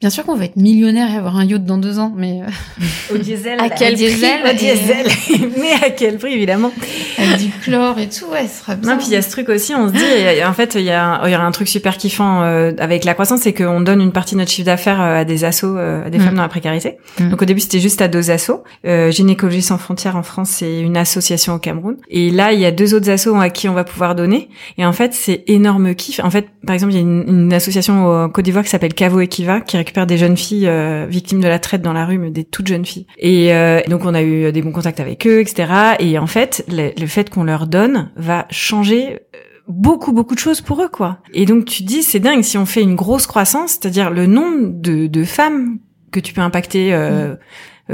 Bien sûr qu'on va être millionnaire et avoir un yacht dans deux ans, mais euh, au diesel. à quel prix Au diesel. mais à quel prix évidemment Avec du chlore et tout, ouais, ce sera bien. Non, puis il y a ce truc aussi, on se dit, en fait, il y a, il y a un truc super kiffant euh, avec la croissance, c'est qu'on donne une partie de notre chiffre d'affaires euh, à des assos, à des mm. femmes dans la précarité. Mm. Donc au début, c'était juste à deux assos. Gynécologie sans frontières en France, c'est une association au Cameroun. Et là, il y a deux autres assos à qui on va pouvoir donner. Et en fait, c'est énorme kiff. En fait, par exemple, il y a une, une association au Côte d'Ivoire qui s'appelle Cavo Equiva, qui récupère des jeunes filles euh, victimes de la traite dans la rue, mais des toutes jeunes filles. Et euh, donc on a eu des bons contacts avec eux, etc. Et en fait, le, fait qu'on leur donne va changer euh, beaucoup beaucoup de choses pour eux quoi. Et donc tu dis c'est dingue si on fait une grosse croissance, c'est-à-dire le nombre de, de femmes que tu peux impacter euh,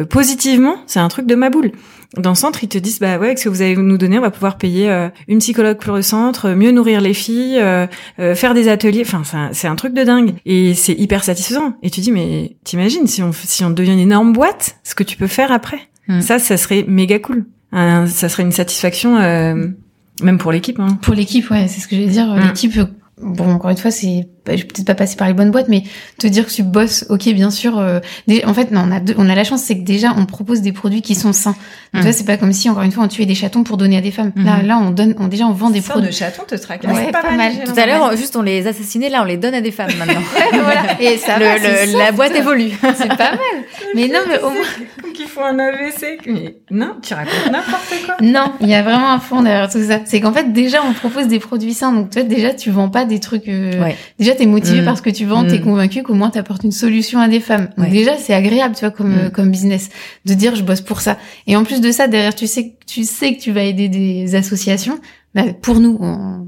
positivement, c'est un truc de ma boule dans le centre, ils te disent bah ouais, avec ce que vous allez nous donner, on va pouvoir payer euh, une psychologue pour le centre, mieux nourrir les filles, euh, euh, faire des ateliers. Enfin, c'est un, truc de dingue et c'est hyper satisfaisant. Et tu dis mais t'imagines si on si on devient une énorme boîte, ce que tu peux faire après. Hmm. Ça, ça serait méga cool. ça serait une satisfaction. même pour l'équipe. Hein. Pour l'équipe, ouais, c'est ce que je vais dire. Hmm. L'équipe, bon, encore une fois, c'est je vais peut-être pas passer par les bonnes boîtes, mais te dire que tu bosses, ok, bien sûr. Euh, en fait, non, on a, on a la chance, c'est que déjà, on propose des produits qui sont sains. Donc, mmh. c'est pas comme si, encore une fois, on tuait des chatons pour donner à des femmes. Là, mmh. là, on donne, on, déjà, on vend des produits. de chatons te traque. Ouais, pas, mal. Tout à l'heure, juste, on les assassinait, là, on les donne à des femmes maintenant. voilà. Et ça, le, la boîte évolue. c'est pas mal. Mais non, mais au moins. Qu'il faut un AVC. Mais non, tu racontes n'importe quoi. Non, il y a vraiment un fond derrière tout ça. C'est qu'en fait, déjà, on propose des produits sains. Donc, toi, déjà, tu vends pas des trucs, euh... ouais. déjà, t'es motivé mmh. parce que tu vends, t'es mm. convaincu qu'au moins t'apportes une solution à des femmes. Donc déjà, c'est agréable, tu vois, comme mm. comme business, de dire je bosse pour ça. Et en plus de ça, derrière, tu sais, tu sais que tu vas aider des associations. Bah, pour nous,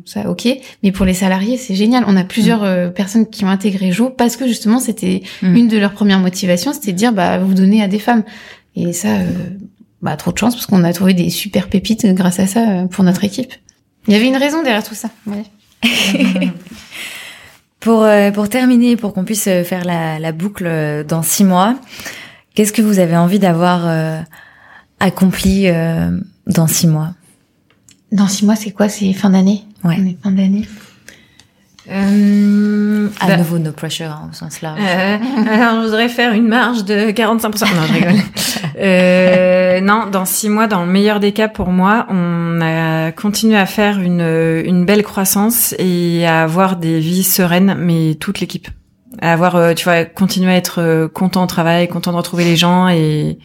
ça, ok, mais pour les salariés, c'est génial. On a plusieurs mm. euh, personnes qui ont intégré Jo parce que justement, c'était une de leurs premières motivations, c'était de dire, bah, vous donnez à des femmes. Et ça, euh, bah, trop de chance parce qu'on a trouvé des super pépites grâce à ça euh, pour notre équipe. Il y avait une raison derrière tout ça. Ouais. Pour, euh, pour terminer, pour qu'on puisse euh, faire la, la, boucle euh, dans six mois, qu'est-ce que vous avez envie d'avoir accompli dans six mois? Dans six mois, c'est quoi? C'est fin d'année? Ouais. On est fin d'année. Euh, À bah, nouveau, no pressure, hein, au sens large. euh, alors, je voudrais faire une marge de 45%. Non, je rigole. Euh, non, dans six mois, dans le meilleur des cas pour moi, on a continué à faire une, une belle croissance et à avoir des vies sereines, mais toute l'équipe. À avoir, euh, tu vois, continuer à être euh, content au travail, content de retrouver les gens et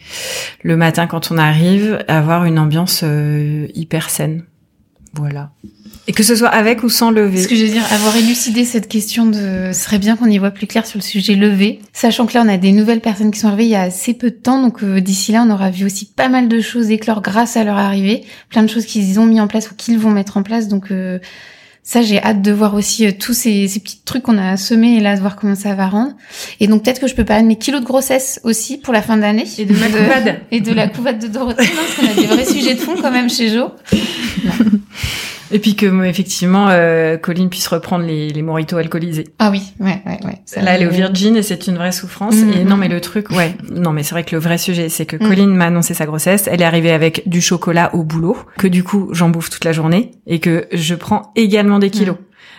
le matin quand on arrive, avoir une ambiance euh, hyper saine. Voilà. Et que ce soit avec ou sans lever. Ce que je veux dire, avoir élucidé cette question de, ce serait bien qu'on y voit plus clair sur le sujet levé. Sachant que là, on a des nouvelles personnes qui sont arrivées il y a assez peu de temps, donc euh, d'ici là, on aura vu aussi pas mal de choses éclore grâce à leur arrivée, plein de choses qu'ils ont mis en place ou qu'ils vont mettre en place. Donc euh, ça, j'ai hâte de voir aussi euh, tous ces, ces petits trucs qu'on a semés et là, de voir comment ça va rendre. Et donc peut-être que je peux parler de mes kilos de grossesse aussi pour la fin d'année. Et de ma couvade. Et de la couvade de Dorothée, non, parce qu'on a des vrais sujets de fond quand même chez Jo. Et puis que euh, effectivement, euh, Colline puisse reprendre les, les mojitos alcoolisés. Ah oui, ouais, ouais, ouais. Ça, Là, elle est au Virgin et c'est une vraie souffrance. Mhm. Et non, mais le truc, ouais, non, mais c'est vrai que le vrai sujet, c'est que Mhm. Colline m'a annoncé sa grossesse. Elle est arrivée avec du chocolat au boulot, que du coup, j'en bouffe toute la journée et que je prends également des kilos.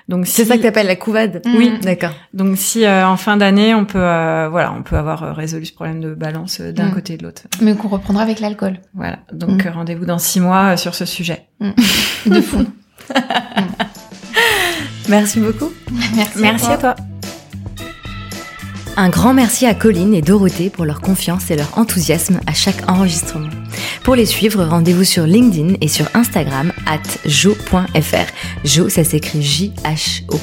Donc C'est si- ça que t'appelles la couvade Mm. Oui, d'accord. Donc si euh, en fin d'année, on peut, euh, voilà, on peut avoir euh, résolu ce problème de balance euh, d'un côté et de l'autre. Mais qu'on reprendra avec l'alcool. Voilà. Donc rendez-vous dans six mois sur ce sujet. De fond. Merci beaucoup. Merci. Merci à toi. Un grand merci à Colline et Dorothée pour leur confiance et leur enthousiasme à chaque enregistrement. Pour les suivre, rendez-vous sur LinkedIn et sur Instagram at jo.fr. Jo, ça s'écrit J-H-O.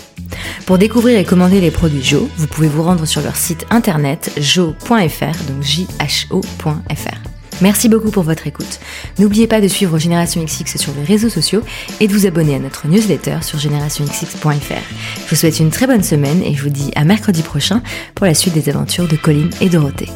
Pour découvrir et commander les produits Jo, vous pouvez vous rendre sur leur site internet jo.fr, donc J-H-O.fr. Merci beaucoup pour votre écoute. N'oubliez pas de suivre Génération XX sur les réseaux sociaux et de vous abonner à notre newsletter sur générationxx.fr. Je vous souhaite une très bonne semaine et je vous dis à mercredi prochain pour la suite des aventures de Colline et Dorothée.